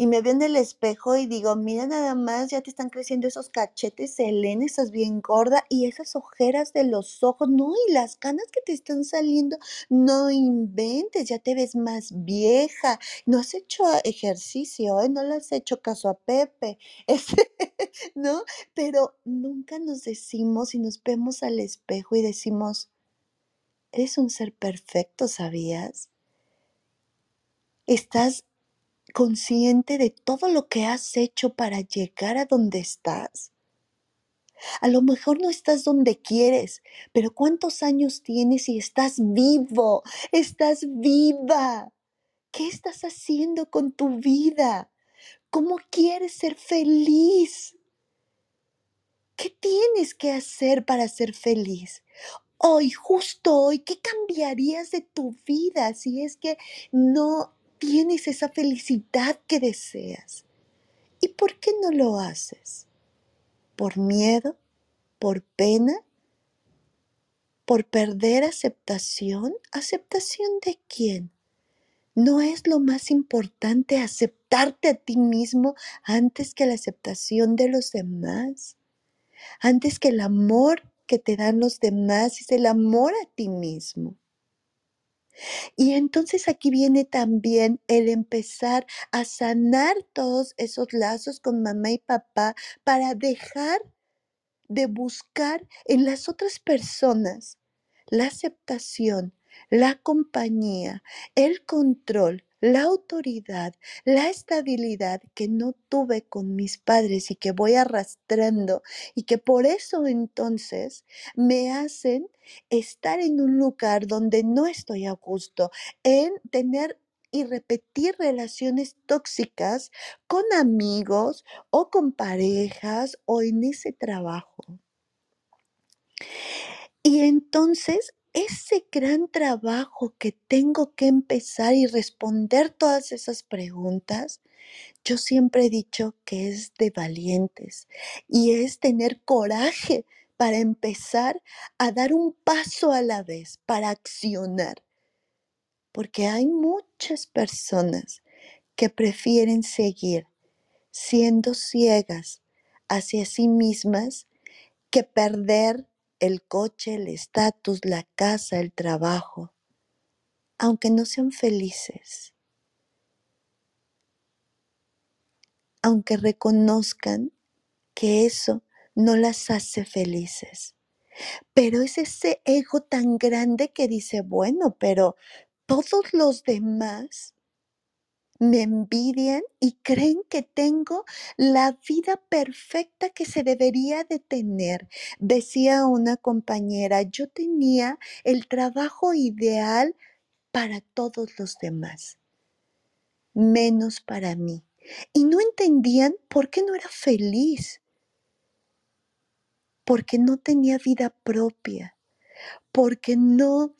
y me veo en el espejo y digo, mira nada más, ya te están creciendo esos cachetes, Elena, estás bien gorda y esas ojeras de los ojos, no, y las canas que te están saliendo, no inventes, ya te ves más vieja, no has hecho ejercicio, ¿eh? no le has hecho caso a Pepe, este, ¿no? Pero nunca nos decimos y nos vemos al espejo y decimos, eres un ser perfecto, ¿sabías? Estás consciente de todo lo que has hecho para llegar a donde estás. A lo mejor no estás donde quieres, pero ¿cuántos años tienes y estás vivo? Estás viva. ¿Qué estás haciendo con tu vida? ¿Cómo quieres ser feliz? ¿Qué tienes que hacer para ser feliz? Hoy, justo hoy, ¿qué cambiarías de tu vida si es que no tienes esa felicidad que deseas. ¿Y por qué no lo haces? ¿Por miedo? ¿Por pena? ¿Por perder aceptación? ¿Aceptación de quién? ¿No es lo más importante aceptarte a ti mismo antes que la aceptación de los demás? Antes que el amor que te dan los demás es el amor a ti mismo. Y entonces aquí viene también el empezar a sanar todos esos lazos con mamá y papá para dejar de buscar en las otras personas la aceptación, la compañía, el control, la autoridad, la estabilidad que no tuve con mis padres y que voy arrastrando y que por eso entonces me hacen estar en un lugar donde no estoy a gusto, en tener y repetir relaciones tóxicas con amigos o con parejas o en ese trabajo. Y entonces ese gran trabajo que tengo que empezar y responder todas esas preguntas, yo siempre he dicho que es de valientes y es tener coraje para empezar a dar un paso a la vez, para accionar. Porque hay muchas personas que prefieren seguir siendo ciegas hacia sí mismas que perder el coche, el estatus, la casa, el trabajo, aunque no sean felices, aunque reconozcan que eso no las hace felices. Pero es ese ego tan grande que dice, bueno, pero todos los demás me envidian y creen que tengo la vida perfecta que se debería de tener. Decía una compañera, yo tenía el trabajo ideal para todos los demás, menos para mí. Y no entendían por qué no era feliz, porque no tenía vida propia, porque no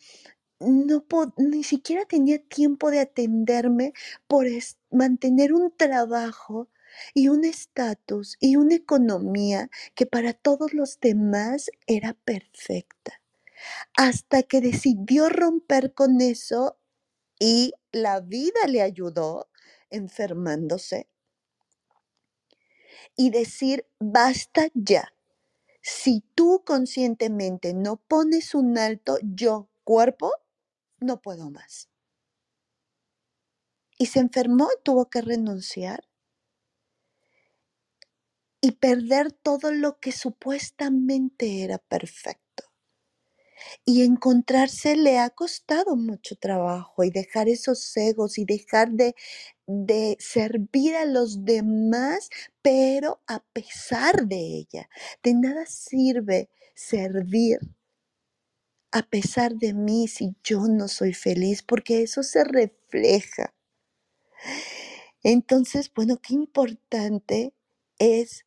no ni siquiera tenía tiempo de atenderme por mantener un trabajo y un estatus y una economía que para todos los demás era perfecta. Hasta que decidió romper con eso y la vida le ayudó enfermándose y decir, basta ya. Si tú conscientemente no pones un alto, yo, cuerpo, no puedo más. Y se enfermó, tuvo que renunciar y perder todo lo que supuestamente era perfecto. Y encontrarse le ha costado mucho trabajo y dejar esos egos y dejar de, de servir a los demás, pero a pesar de ella. De nada sirve servir a pesar de mí si yo no soy feliz, porque eso se refleja. Entonces, bueno, qué importante es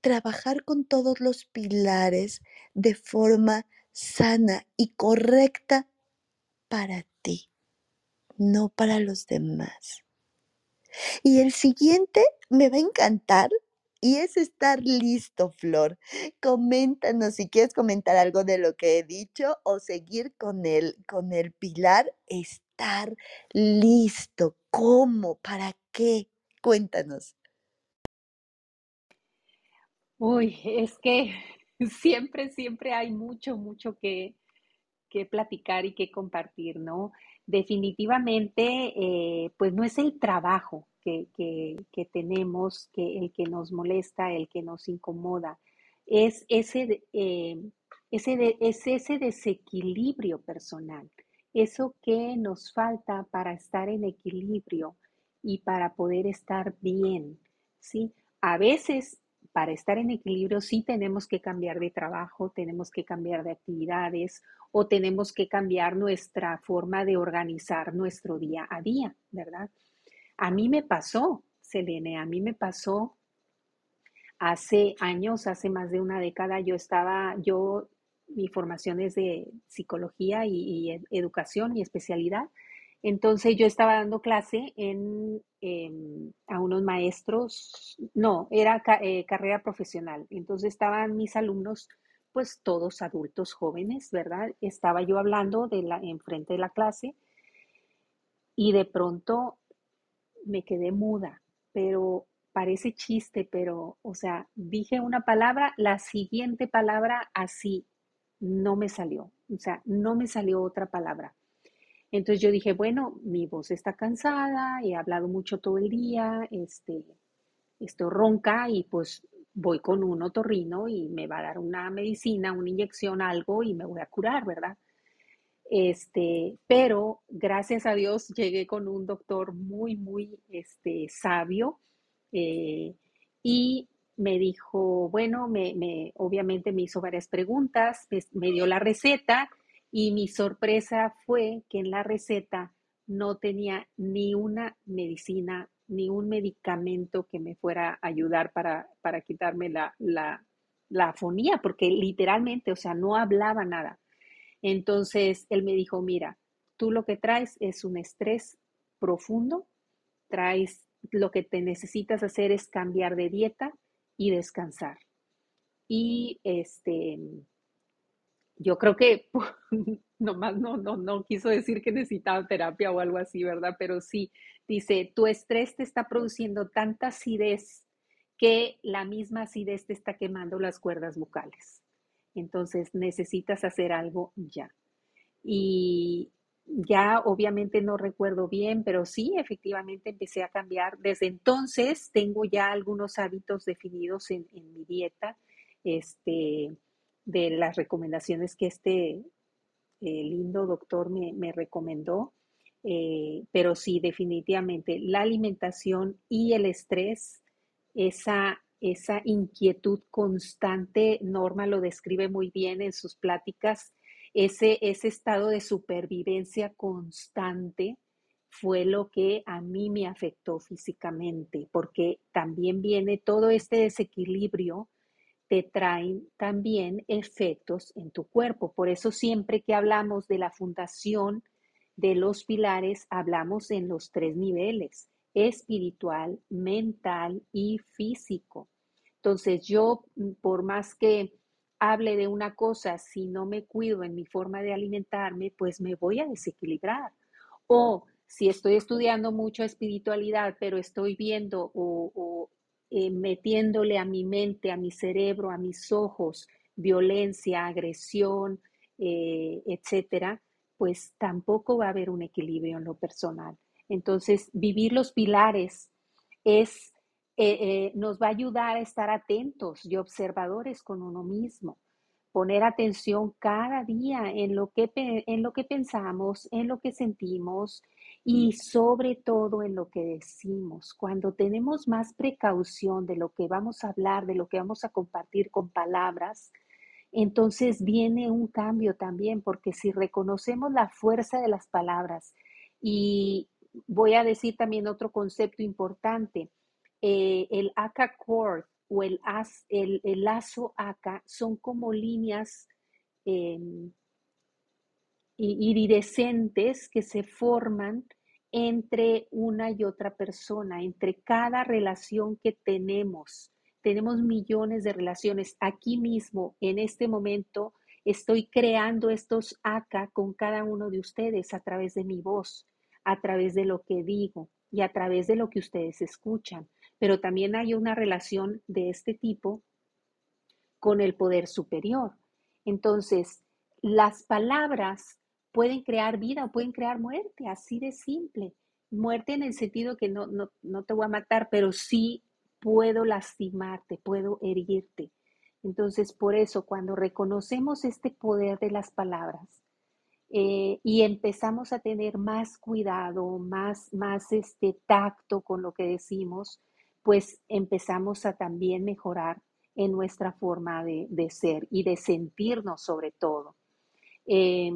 trabajar con todos los pilares de forma sana y correcta para ti, no para los demás. Y el siguiente me va a encantar y es estar listo, Flor. Coméntanos si quieres comentar algo de lo que he dicho o seguir con el, con el pilar, estar listo. ¿Cómo? ¿Para qué? Cuéntanos. Uy, es que siempre, siempre hay mucho, mucho que, que platicar y que compartir, ¿no? Definitivamente, eh, pues no es el trabajo que, tenemos, que el que nos molesta, el que nos incomoda, es ese, eh, ese, es ese desequilibrio personal, eso que nos falta para estar en equilibrio y para poder estar bien, ¿sí? A veces para estar en equilibrio sí tenemos que cambiar de trabajo, tenemos que cambiar de actividades o tenemos que cambiar nuestra forma de organizar nuestro día a día, ¿verdad? A mí me pasó, Selene, a mí me pasó hace años, hace más de una década, yo estaba, yo, mi formación es de psicología y, educación y especialidad, entonces yo estaba dando clase en, em, a unos maestros, no, era eh, carrera profesional. Entonces estaban mis alumnos, pues todos adultos jóvenes, ¿verdad? Estaba yo hablando de la, enfrente de la clase y de pronto me quedé muda, pero parece chiste, pero, o sea, dije una palabra, la siguiente palabra así no me salió, o sea, no me salió otra palabra. Entonces yo dije, bueno, mi voz está cansada, he hablado mucho todo el día, este, estoy ronca y pues voy con un otorrino y me va a dar una medicina, una inyección, algo y me voy a curar, ¿verdad? Este, pero gracias a Dios llegué con un doctor muy, muy este, sabio eh, y me dijo, bueno, me, obviamente me hizo varias preguntas, me dio la receta y mi sorpresa fue que en la receta no tenía ni una medicina, ni un medicamento que me fuera a ayudar para, quitarme la, la, afonía, porque literalmente, o sea, no hablaba nada. Entonces, él me dijo, mira, tú lo que traes es un estrés profundo, traes, lo que te necesitas hacer es cambiar de dieta y descansar. Y este, yo creo que nomás no, no, no quiso decir que necesitaba terapia o algo así, ¿verdad? Pero sí, dice, tu estrés te está produciendo tanta acidez que la misma acidez te está quemando las cuerdas vocales. Entonces necesitas hacer algo ya. Y ya obviamente no recuerdo bien, pero sí, efectivamente empecé a cambiar. Desde entonces tengo ya algunos hábitos definidos en, en mi dieta, este, de las recomendaciones que este eh, lindo doctor me, me recomendó. Eh, pero sí, definitivamente, la alimentación y el estrés, esa, esa inquietud constante, Norma lo describe muy bien en sus pláticas, ese, ese estado de supervivencia constante fue lo que a mí me afectó físicamente, porque también viene todo este desequilibrio te traen también efectos en tu cuerpo. Por eso siempre que hablamos de la fundación de los pilares, hablamos en los tres niveles, espiritual, mental y físico. Entonces yo, por más que hable de una cosa, si no me cuido en mi forma de alimentarme, pues me voy a desequilibrar. O si estoy estudiando mucho espiritualidad, pero estoy viendo o, eh, metiéndole a mi mente, a mi cerebro, a mis ojos, violencia, agresión, eh, etcétera, pues tampoco va a haber un equilibrio en lo personal. Entonces, vivir los pilares es, eh, nos va a ayudar a estar atentos y observadores con uno mismo poner atención cada día en lo que, en lo que pensamos, en lo que sentimos y sobre todo en lo que decimos. Cuando tenemos más precaución de lo que vamos a hablar, de lo que vamos a compartir con palabras, entonces viene un cambio también, porque si reconocemos la fuerza de las palabras, y voy a decir también otro concepto importante, eh, el ACA Core o el, el, lazo ACA son como líneas em, iridescentes que se forman entre una y otra persona, entre cada relación que tenemos. Tenemos millones de relaciones. Aquí mismo, en este momento, estoy creando estos acá con cada uno de ustedes a través de mi voz, a través de lo que digo y a través de lo que ustedes escuchan. Pero también hay una relación de este tipo con el poder superior. Entonces, las palabras pueden crear vida o pueden crear muerte, así de simple. Muerte en el sentido que no, no, no te voy a matar, pero sí puedo lastimarte, puedo herirte. Entonces, por eso, cuando reconocemos este poder de las palabras eh, y empezamos a tener más cuidado, más, más este tacto con lo que decimos, pues empezamos a también mejorar en nuestra forma de, de ser y de sentirnos sobre todo. Eh,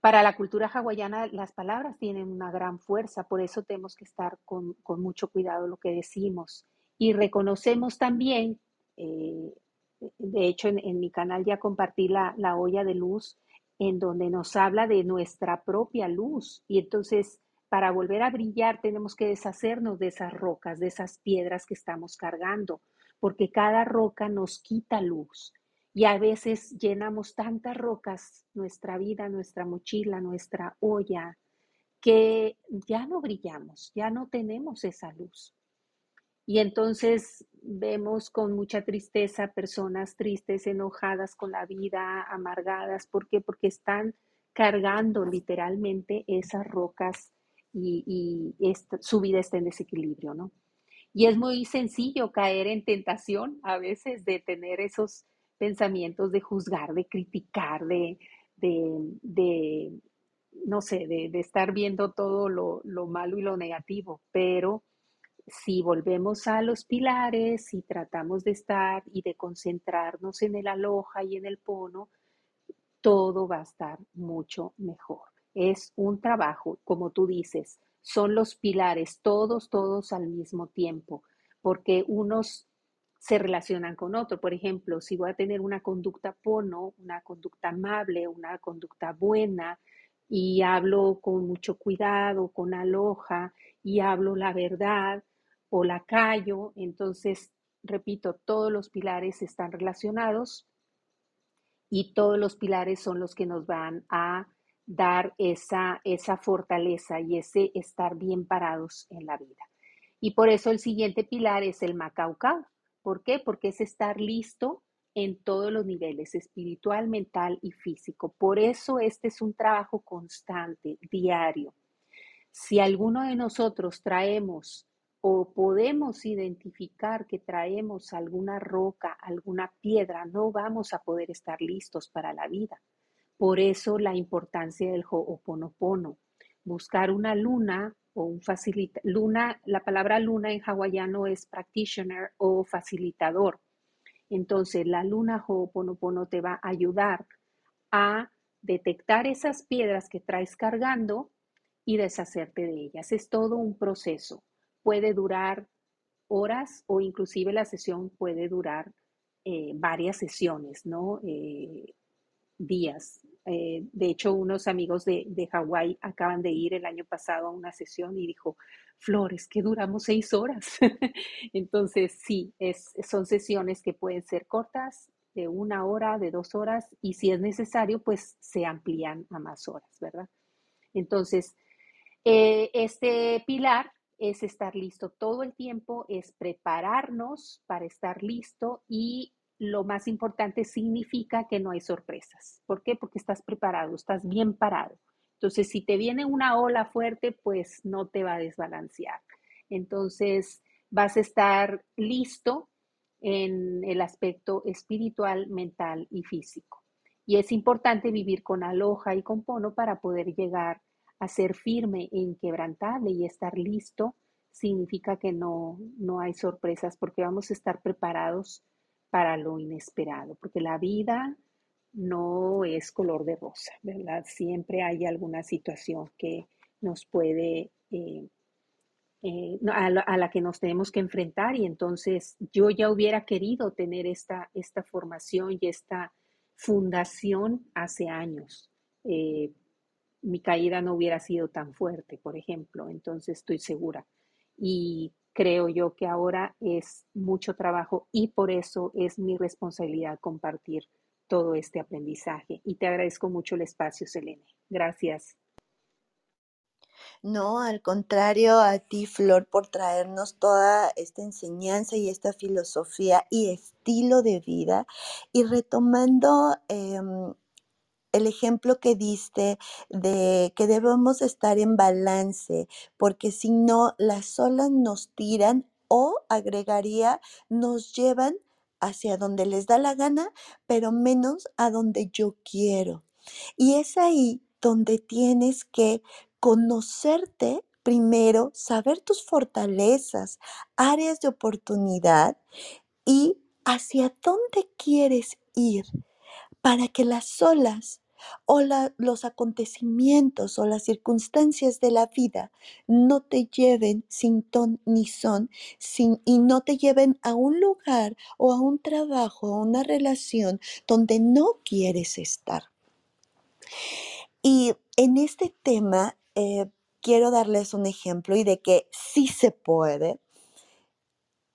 para la cultura hawaiana las palabras tienen una gran fuerza, por eso tenemos que estar con, mucho cuidado lo que decimos. Y reconocemos también, eh, de hecho en, mi canal ya compartí la, la olla de luz, en donde nos habla de nuestra propia luz. Y entonces, para volver a brillar, tenemos que deshacernos de esas rocas, de esas piedras que estamos cargando, porque cada roca nos quita luz. Y a veces llenamos tantas rocas, nuestra vida, nuestra mochila, nuestra olla, que ya no brillamos, ya no tenemos esa luz. Y entonces vemos con mucha tristeza personas tristes, enojadas con la vida, amargadas. ¿Por qué? Porque están cargando literalmente esas rocas y, su vida está en desequilibrio, ¿no? Y es muy sencillo caer en tentación a veces de tener esos pensamientos de juzgar, de criticar, de, de, no sé, de, estar viendo todo lo, lo, malo y lo negativo, pero si volvemos a los pilares y tratamos de estar y de concentrarnos en el aloja y en el pono, todo va a estar mucho mejor. Es un trabajo, como tú dices, son los pilares, todos, todos al mismo tiempo, porque unos se relacionan con otro. Por ejemplo, si voy a tener una conducta pono, una conducta amable, una conducta buena, y hablo con mucho cuidado, con aloja, y hablo la verdad o la callo, entonces, repito, todos los pilares están relacionados y todos los pilares son los que nos van a dar esa, esa fortaleza y ese estar bien parados en la vida. Y por eso el siguiente pilar es el Macaucau. ¿Por qué? Porque es estar listo en todos los niveles, espiritual, mental y físico. Por eso este es un trabajo constante, diario. Si alguno de nosotros traemos o podemos identificar que traemos alguna roca, alguna piedra, no vamos a poder estar listos para la vida. Por eso la importancia del Ho'oponopono. Buscar una luna o un facilitador. Luna, la palabra luna en hawaiano es practitioner o facilitador. Entonces, la luna Ho'oponopono te va a ayudar a detectar esas piedras que traes cargando y deshacerte de ellas. Es todo un proceso puede durar horas o inclusive la sesión puede durar eh, varias sesiones, ¿no? Eh, días. Eh, de hecho, unos amigos de, de Hawái acaban de ir el año pasado a una sesión y dijo, Flores, que duramos seis horas. Entonces, sí, es, son sesiones que pueden ser cortas, de una hora, de dos horas, y si es necesario, pues se amplían a más horas, ¿verdad? Entonces, este pilar es estar listo todo el tiempo, es prepararnos para estar listo y lo más importante significa que no hay sorpresas. ¿Por qué? Porque estás preparado, estás bien parado. Entonces, si te viene una ola fuerte, pues no te va a desbalancear. Entonces, vas a estar listo en el aspecto espiritual, mental y físico. Y es importante vivir con aloja y con pono para poder llegar a ser firme e inquebrantable y estar listo, significa que no, no hay sorpresas porque vamos a estar preparados para lo inesperado, porque la vida no es color de rosa, ¿verdad? Siempre hay alguna situación que nos puede, eh, eh, a, la, que nos tenemos que enfrentar y entonces yo ya hubiera querido tener esta, esta formación y esta fundación hace años. Eh, mi caída no hubiera sido tan fuerte, por ejemplo, entonces estoy segura. Y creo yo que ahora es mucho trabajo y por eso es mi responsabilidad compartir todo este aprendizaje. Y te agradezco mucho el espacio, Selene. Gracias. No, al contrario, a ti, Flor, por traernos toda esta enseñanza y esta filosofía y estilo de vida. Y retomando em, el ejemplo que diste de que debemos estar en balance, porque si no, las olas nos tiran o agregaría, nos llevan hacia donde les da la gana, pero menos a donde yo quiero. Y es ahí donde tienes que conocerte primero, saber tus fortalezas, áreas de oportunidad y hacia dónde quieres ir para que las olas o los acontecimientos o las circunstancias de la vida no te lleven sin ton ni son y no te lleven a un lugar o a un trabajo o una relación donde no quieres estar. Y en este tema eh, quiero darles un ejemplo y de que sí se puede.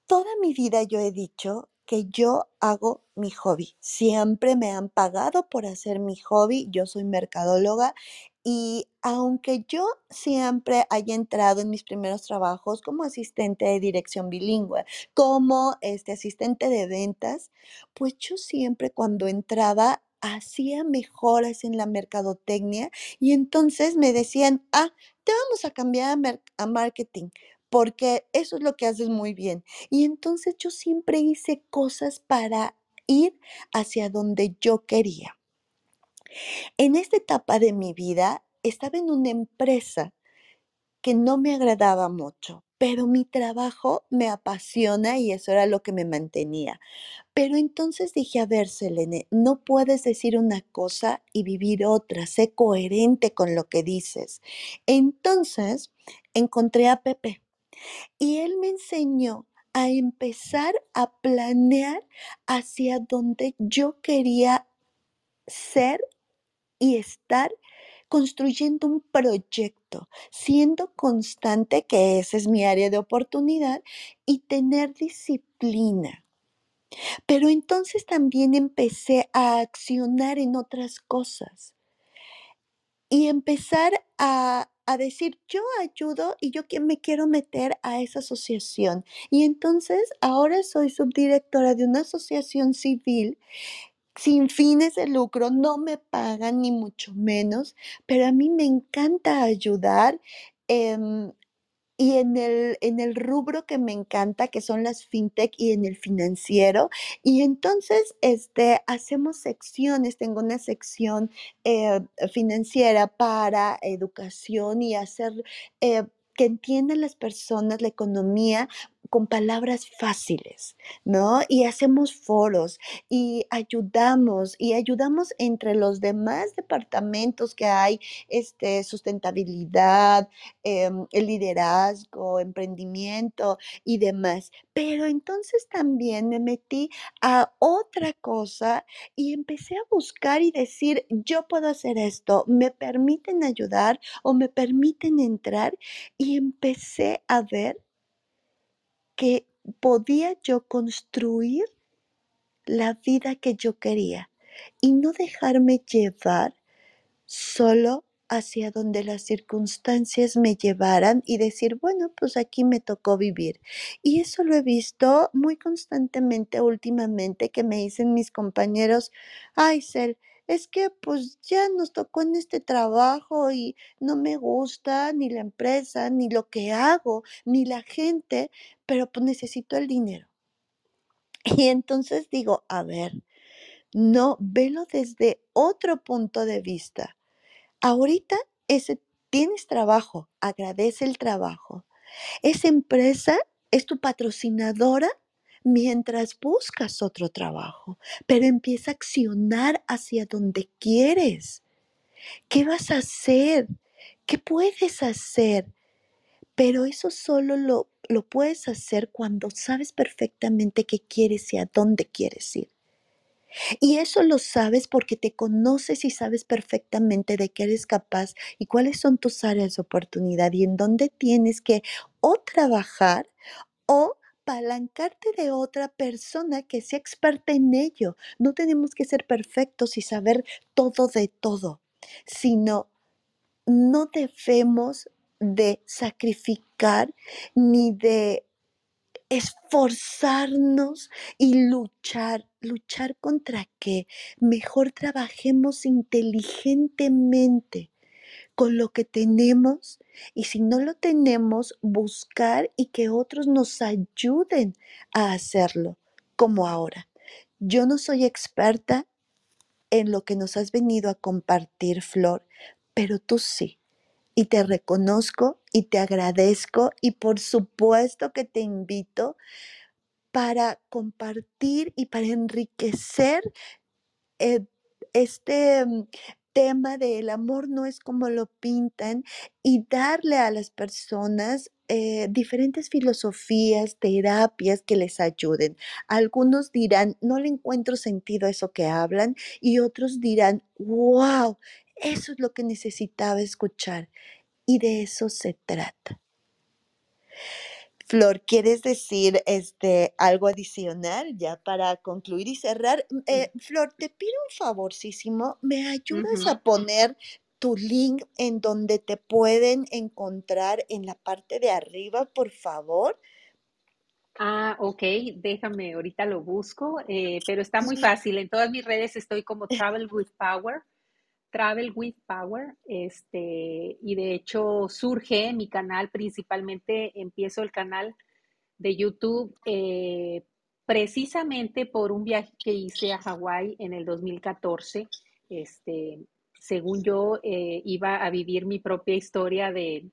Toda mi vida yo he dicho que yo hago mi hobby. Siempre me han pagado por hacer mi hobby. Yo soy mercadóloga y aunque yo siempre haya entrado en mis primeros trabajos como asistente de dirección bilingüe, como este asistente de ventas, pues yo siempre cuando entraba hacía mejoras en la mercadotecnia y entonces me decían, ah, te vamos a cambiar a, a marketing porque eso es lo que haces muy bien. Y entonces yo siempre hice cosas para ir hacia donde yo quería. En esta etapa de mi vida estaba en una empresa que no me agradaba mucho, pero mi trabajo me apasiona y eso era lo que me mantenía. Pero entonces dije, a ver, Selene, no puedes decir una cosa y vivir otra, sé coherente con lo que dices. Entonces encontré a Pepe y él me enseñó a empezar a planear hacia donde yo quería ser y estar construyendo un proyecto, siendo constante, que esa es mi área de oportunidad, y tener disciplina. Pero entonces también empecé a accionar en otras cosas y empezar a, a decir, yo ayudo y yo me quiero meter a esa asociación. Y entonces ahora soy subdirectora de una asociación civil sin fines de lucro, no me pagan ni mucho menos, pero a mí me encanta ayudar. em, y en el, en el rubro que me encanta, que son las fintech y en el financiero. Y entonces este, hacemos secciones, tengo una sección eh, financiera para educación y hacer eh, que entiendan las personas la economía con palabras fáciles, ¿no? Y hacemos foros y ayudamos y ayudamos entre los demás departamentos que hay, este, sustentabilidad, em, el liderazgo, emprendimiento y demás. Pero entonces también me metí a otra cosa y empecé a buscar y decir, yo puedo hacer esto, me permiten ayudar o me permiten entrar y empecé a ver que podía yo construir la vida que yo quería y no dejarme llevar solo hacia donde las circunstancias me llevaran y decir, bueno, pues aquí me tocó vivir. Y eso lo he visto muy constantemente últimamente que me dicen mis compañeros, ay, Cel, es que pues ya nos tocó en este trabajo y no me gusta ni la empresa, ni lo que hago, ni la gente, pero pues necesito el dinero. Y entonces digo, a ver, no, velo desde otro punto de vista. Ahorita ese, tienes trabajo, agradece el trabajo. Esa empresa es tu patrocinadora mientras buscas otro trabajo, pero empieza a accionar hacia donde quieres. ¿Qué vas a hacer? ¿Qué puedes hacer? Pero eso solo lo, lo puedes hacer cuando sabes perfectamente qué quieres y a dónde quieres ir. Y eso lo sabes porque te conoces y sabes perfectamente de qué eres capaz y cuáles son tus áreas de oportunidad y en dónde tienes que o trabajar o palancarte de otra persona que sea experta en ello. No tenemos que ser perfectos y saber todo de todo, sino no debemos de sacrificar ni de esforzarnos y luchar. ¿Luchar contra qué? Mejor trabajemos inteligentemente con lo que tenemos y si no lo tenemos, buscar y que otros nos ayuden a hacerlo, como ahora. Yo no soy experta en lo que nos has venido a compartir, Flor, pero tú sí. Y te reconozco y te agradezco y por supuesto que te invito para compartir y para enriquecer eh, este mm, tema del amor no es como lo pintan y darle a las personas eh, diferentes filosofías, terapias que les ayuden. Algunos dirán, no le encuentro sentido a eso que hablan y otros dirán, wow, eso es lo que necesitaba escuchar. Y de eso se trata. Flor, ¿quieres decir este algo adicional ya para concluir y cerrar? Mm, eh, Flor, te pido un favorcísimo, ¿me ayudas a poner tu link en donde te pueden encontrar en la parte de arriba, por favor? Ah, ok, déjame, ahorita lo busco, eh, pero está muy fácil. En todas mis redes estoy como Travel with Power, Travel with Power, este, y de hecho surge mi canal, principalmente empiezo el canal de YouTube eh, precisamente por un viaje que hice a Hawái en el 2014. Este, según yo, eh, iba a vivir mi propia historia de,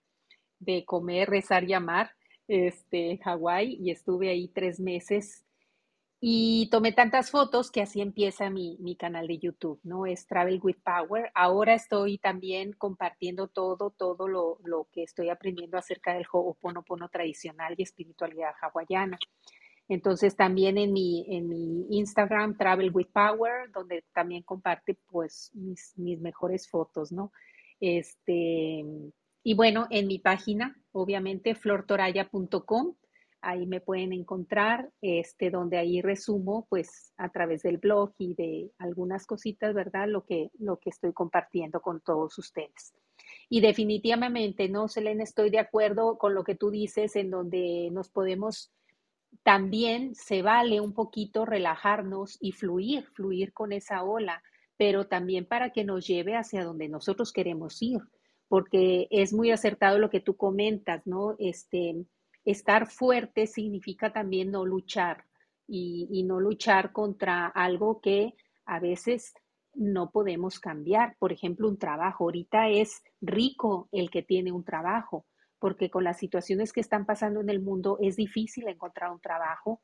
de comer, rezar y amar este, Hawái y estuve ahí tres meses y tomé tantas fotos que así empieza mi, mi, canal de YouTube, ¿no? Es Travel with Power. Ahora estoy también compartiendo todo, todo lo, lo que estoy aprendiendo acerca del Ho'oponopono tradicional y espiritualidad hawaiana. Entonces también en mi, en mi Instagram, Travel with Power, donde también comparte pues mis, mis mejores fotos, ¿no? Este, y bueno, en mi página, obviamente, flortoraya.com Ahí me pueden encontrar, este, donde ahí resumo, pues, a través del blog y de algunas cositas, ¿verdad? Lo que, lo que estoy compartiendo con todos ustedes. Y definitivamente, no, Selena, estoy de acuerdo con lo que tú dices, en donde nos podemos, también se vale un poquito relajarnos y fluir, fluir con esa ola, pero también para que nos lleve hacia donde nosotros queremos ir, porque es muy acertado lo que tú comentas, ¿no? Este, estar fuerte significa también no luchar y, no luchar contra algo que a veces no podemos cambiar. Por ejemplo, un trabajo. Ahorita es rico el que tiene un trabajo, porque con las situaciones que están pasando en el mundo es difícil encontrar un trabajo.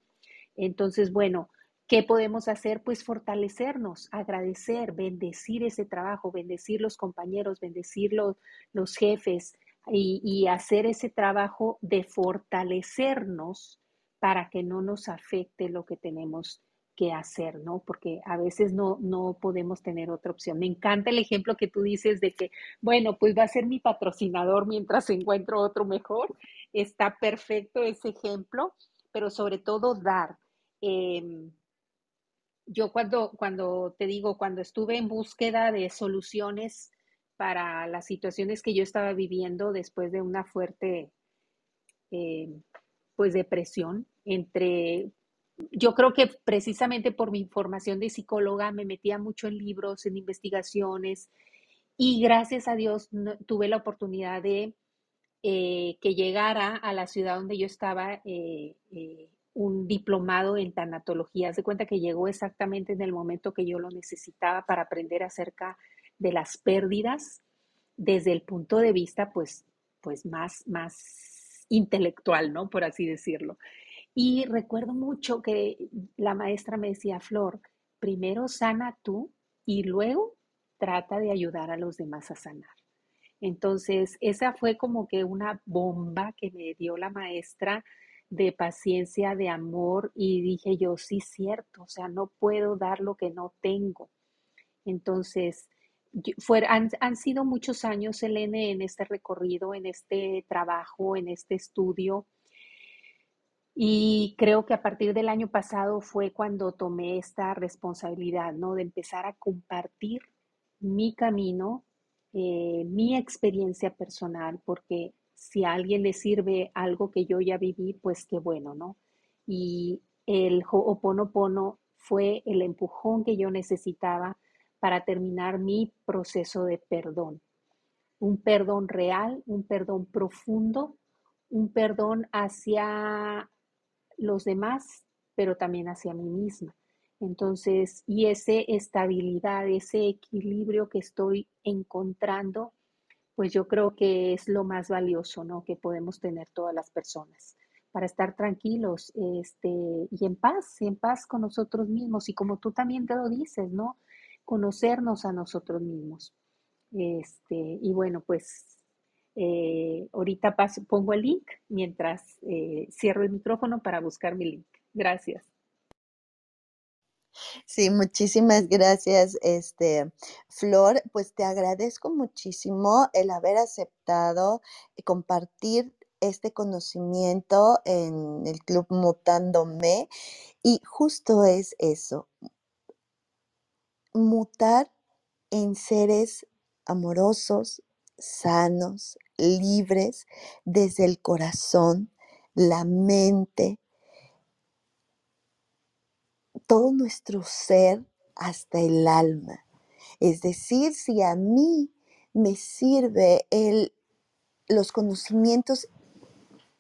Entonces, bueno, ¿qué podemos hacer? Pues fortalecernos, agradecer, bendecir ese trabajo, bendecir los compañeros, bendecir los, jefes, y, hacer ese trabajo de fortalecernos para que no nos afecte lo que tenemos que hacer, ¿no? Porque a veces no, no podemos tener otra opción. Me encanta el ejemplo que tú dices de que, bueno, pues va a ser mi patrocinador mientras encuentro otro mejor. Está perfecto ese ejemplo, pero sobre todo dar. Em, yo cuando, cuando te digo, cuando estuve en búsqueda de soluciones para las situaciones que yo estaba viviendo después de una fuerte eh, pues depresión entre yo creo que precisamente por mi formación de psicóloga me metía mucho en libros, en investigaciones y gracias a Dios tuve la oportunidad de eh, que llegara a la ciudad donde yo estaba eh, un diplomado en tanatología. Se cuenta que llegó exactamente en el momento que yo lo necesitaba para aprender acerca de las pérdidas desde el punto de vista, pues, pues más, más intelectual, ¿no? Por así decirlo. Y recuerdo mucho que la maestra me decía, Flor, primero sana tú y luego trata de ayudar a los demás a sanar. Entonces, esa fue como que una bomba que me dio la maestra de paciencia, de amor, y dije yo, sí, cierto, o sea, no puedo dar lo que no tengo. Entonces, han, sido muchos años, Elene, en este recorrido, en este trabajo, en este estudio. Y creo que a partir del año pasado fue cuando tomé esta responsabilidad, ¿no? De empezar a compartir mi camino, eh, mi experiencia personal, porque si a alguien le sirve algo que yo ya viví, pues qué bueno, ¿no? Y el Ho'oponopono fue el empujón que yo necesitaba para terminar mi proceso de perdón. Un perdón real, un perdón profundo, un perdón hacia los demás, pero también hacia mí misma. Entonces, y esa estabilidad, ese equilibrio que estoy encontrando, pues yo creo que es lo más valioso, ¿no? Que podemos tener todas las personas para estar tranquilos este, y en paz, en paz con nosotros mismos. Y como tú también te lo dices, ¿no? Conocernos a nosotros mismos. Este, y bueno, pues eh, ahorita pongo el link mientras eh, cierro el micrófono para buscar mi link. Gracias. Sí, muchísimas gracias, este, Flor. Pues te agradezco muchísimo el haber aceptado compartir este conocimiento en el Club Mutándome. Y justo es eso, mutar en seres amorosos, sanos, libres desde el corazón, la mente, todo nuestro ser hasta el alma. Es decir, si a mí me sirve el, los conocimientos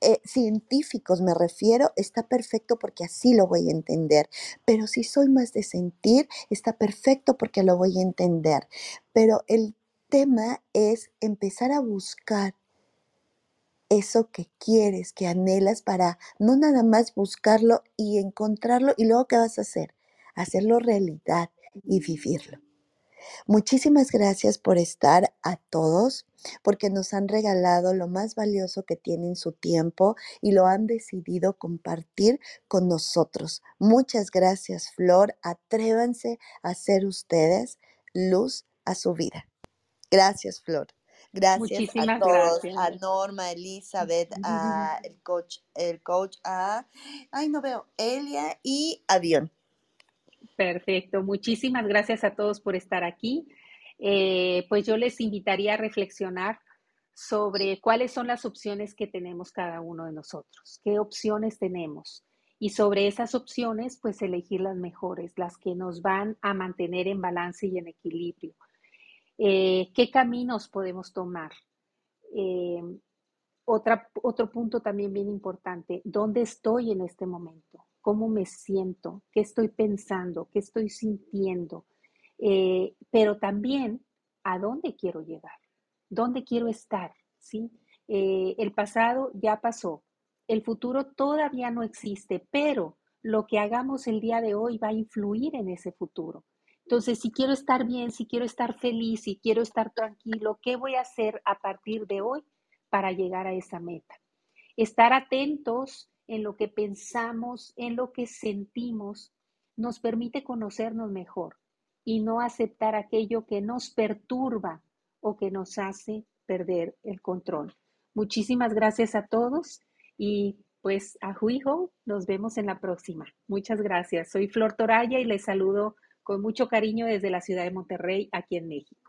eh, científicos me refiero, está perfecto porque así lo voy a entender. Pero si soy más de sentir, está perfecto porque lo voy a entender. Pero el tema es empezar a buscar eso que quieres, que anhelas para no nada más buscarlo y encontrarlo y luego qué vas a hacer? Hacerlo realidad y vivirlo. Muchísimas gracias por estar a todos, porque nos han regalado lo más valioso que tienen su tiempo y lo han decidido compartir con nosotros. Muchas gracias, Flor. Atrévanse a ser ustedes luz a su vida. Gracias, Flor. Gracias a todos, a. Norma, a Elizabeth, a el coach, el coach, a, ay, no veo, Elia y a Dion. Perfecto. Muchísimas gracias a todos por estar aquí. Eh, pues yo les invitaría a reflexionar sobre cuáles son las opciones que tenemos cada uno de nosotros, qué opciones tenemos. Y sobre esas opciones, pues elegir las mejores, las que nos van a mantener en balance y en equilibrio. Eh, ¿Qué caminos podemos tomar? Eh, otro punto también bien importante, ¿dónde estoy en este momento? ¿Cómo me siento? ¿Qué estoy pensando? ¿Qué estoy sintiendo? Eh, pero también, ¿a dónde quiero llegar? ¿Dónde quiero estar? ¿Sí? Eh, el pasado ya pasó, el futuro todavía no existe, pero lo que hagamos el día de hoy va a influir en ese futuro. Entonces, si quiero estar bien, si quiero estar feliz, si quiero estar tranquilo, ¿qué voy a hacer a partir de hoy para llegar a esa meta? Estar atentos en lo que pensamos, en lo que sentimos, nos permite conocernos mejor y no aceptar aquello que nos perturba o que nos hace perder el control. Muchísimas gracias a todos y pues a Juijo nos vemos en la próxima. Muchas gracias. Soy Flor Toraya y les saludo con mucho cariño desde la ciudad de Monterrey, aquí en México.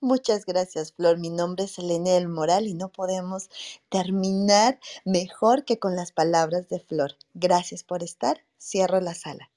Muchas gracias, Flor. Mi nombre es Elena del Moral y no podemos terminar mejor que con las palabras de Flor. Gracias por estar. Cierro la sala.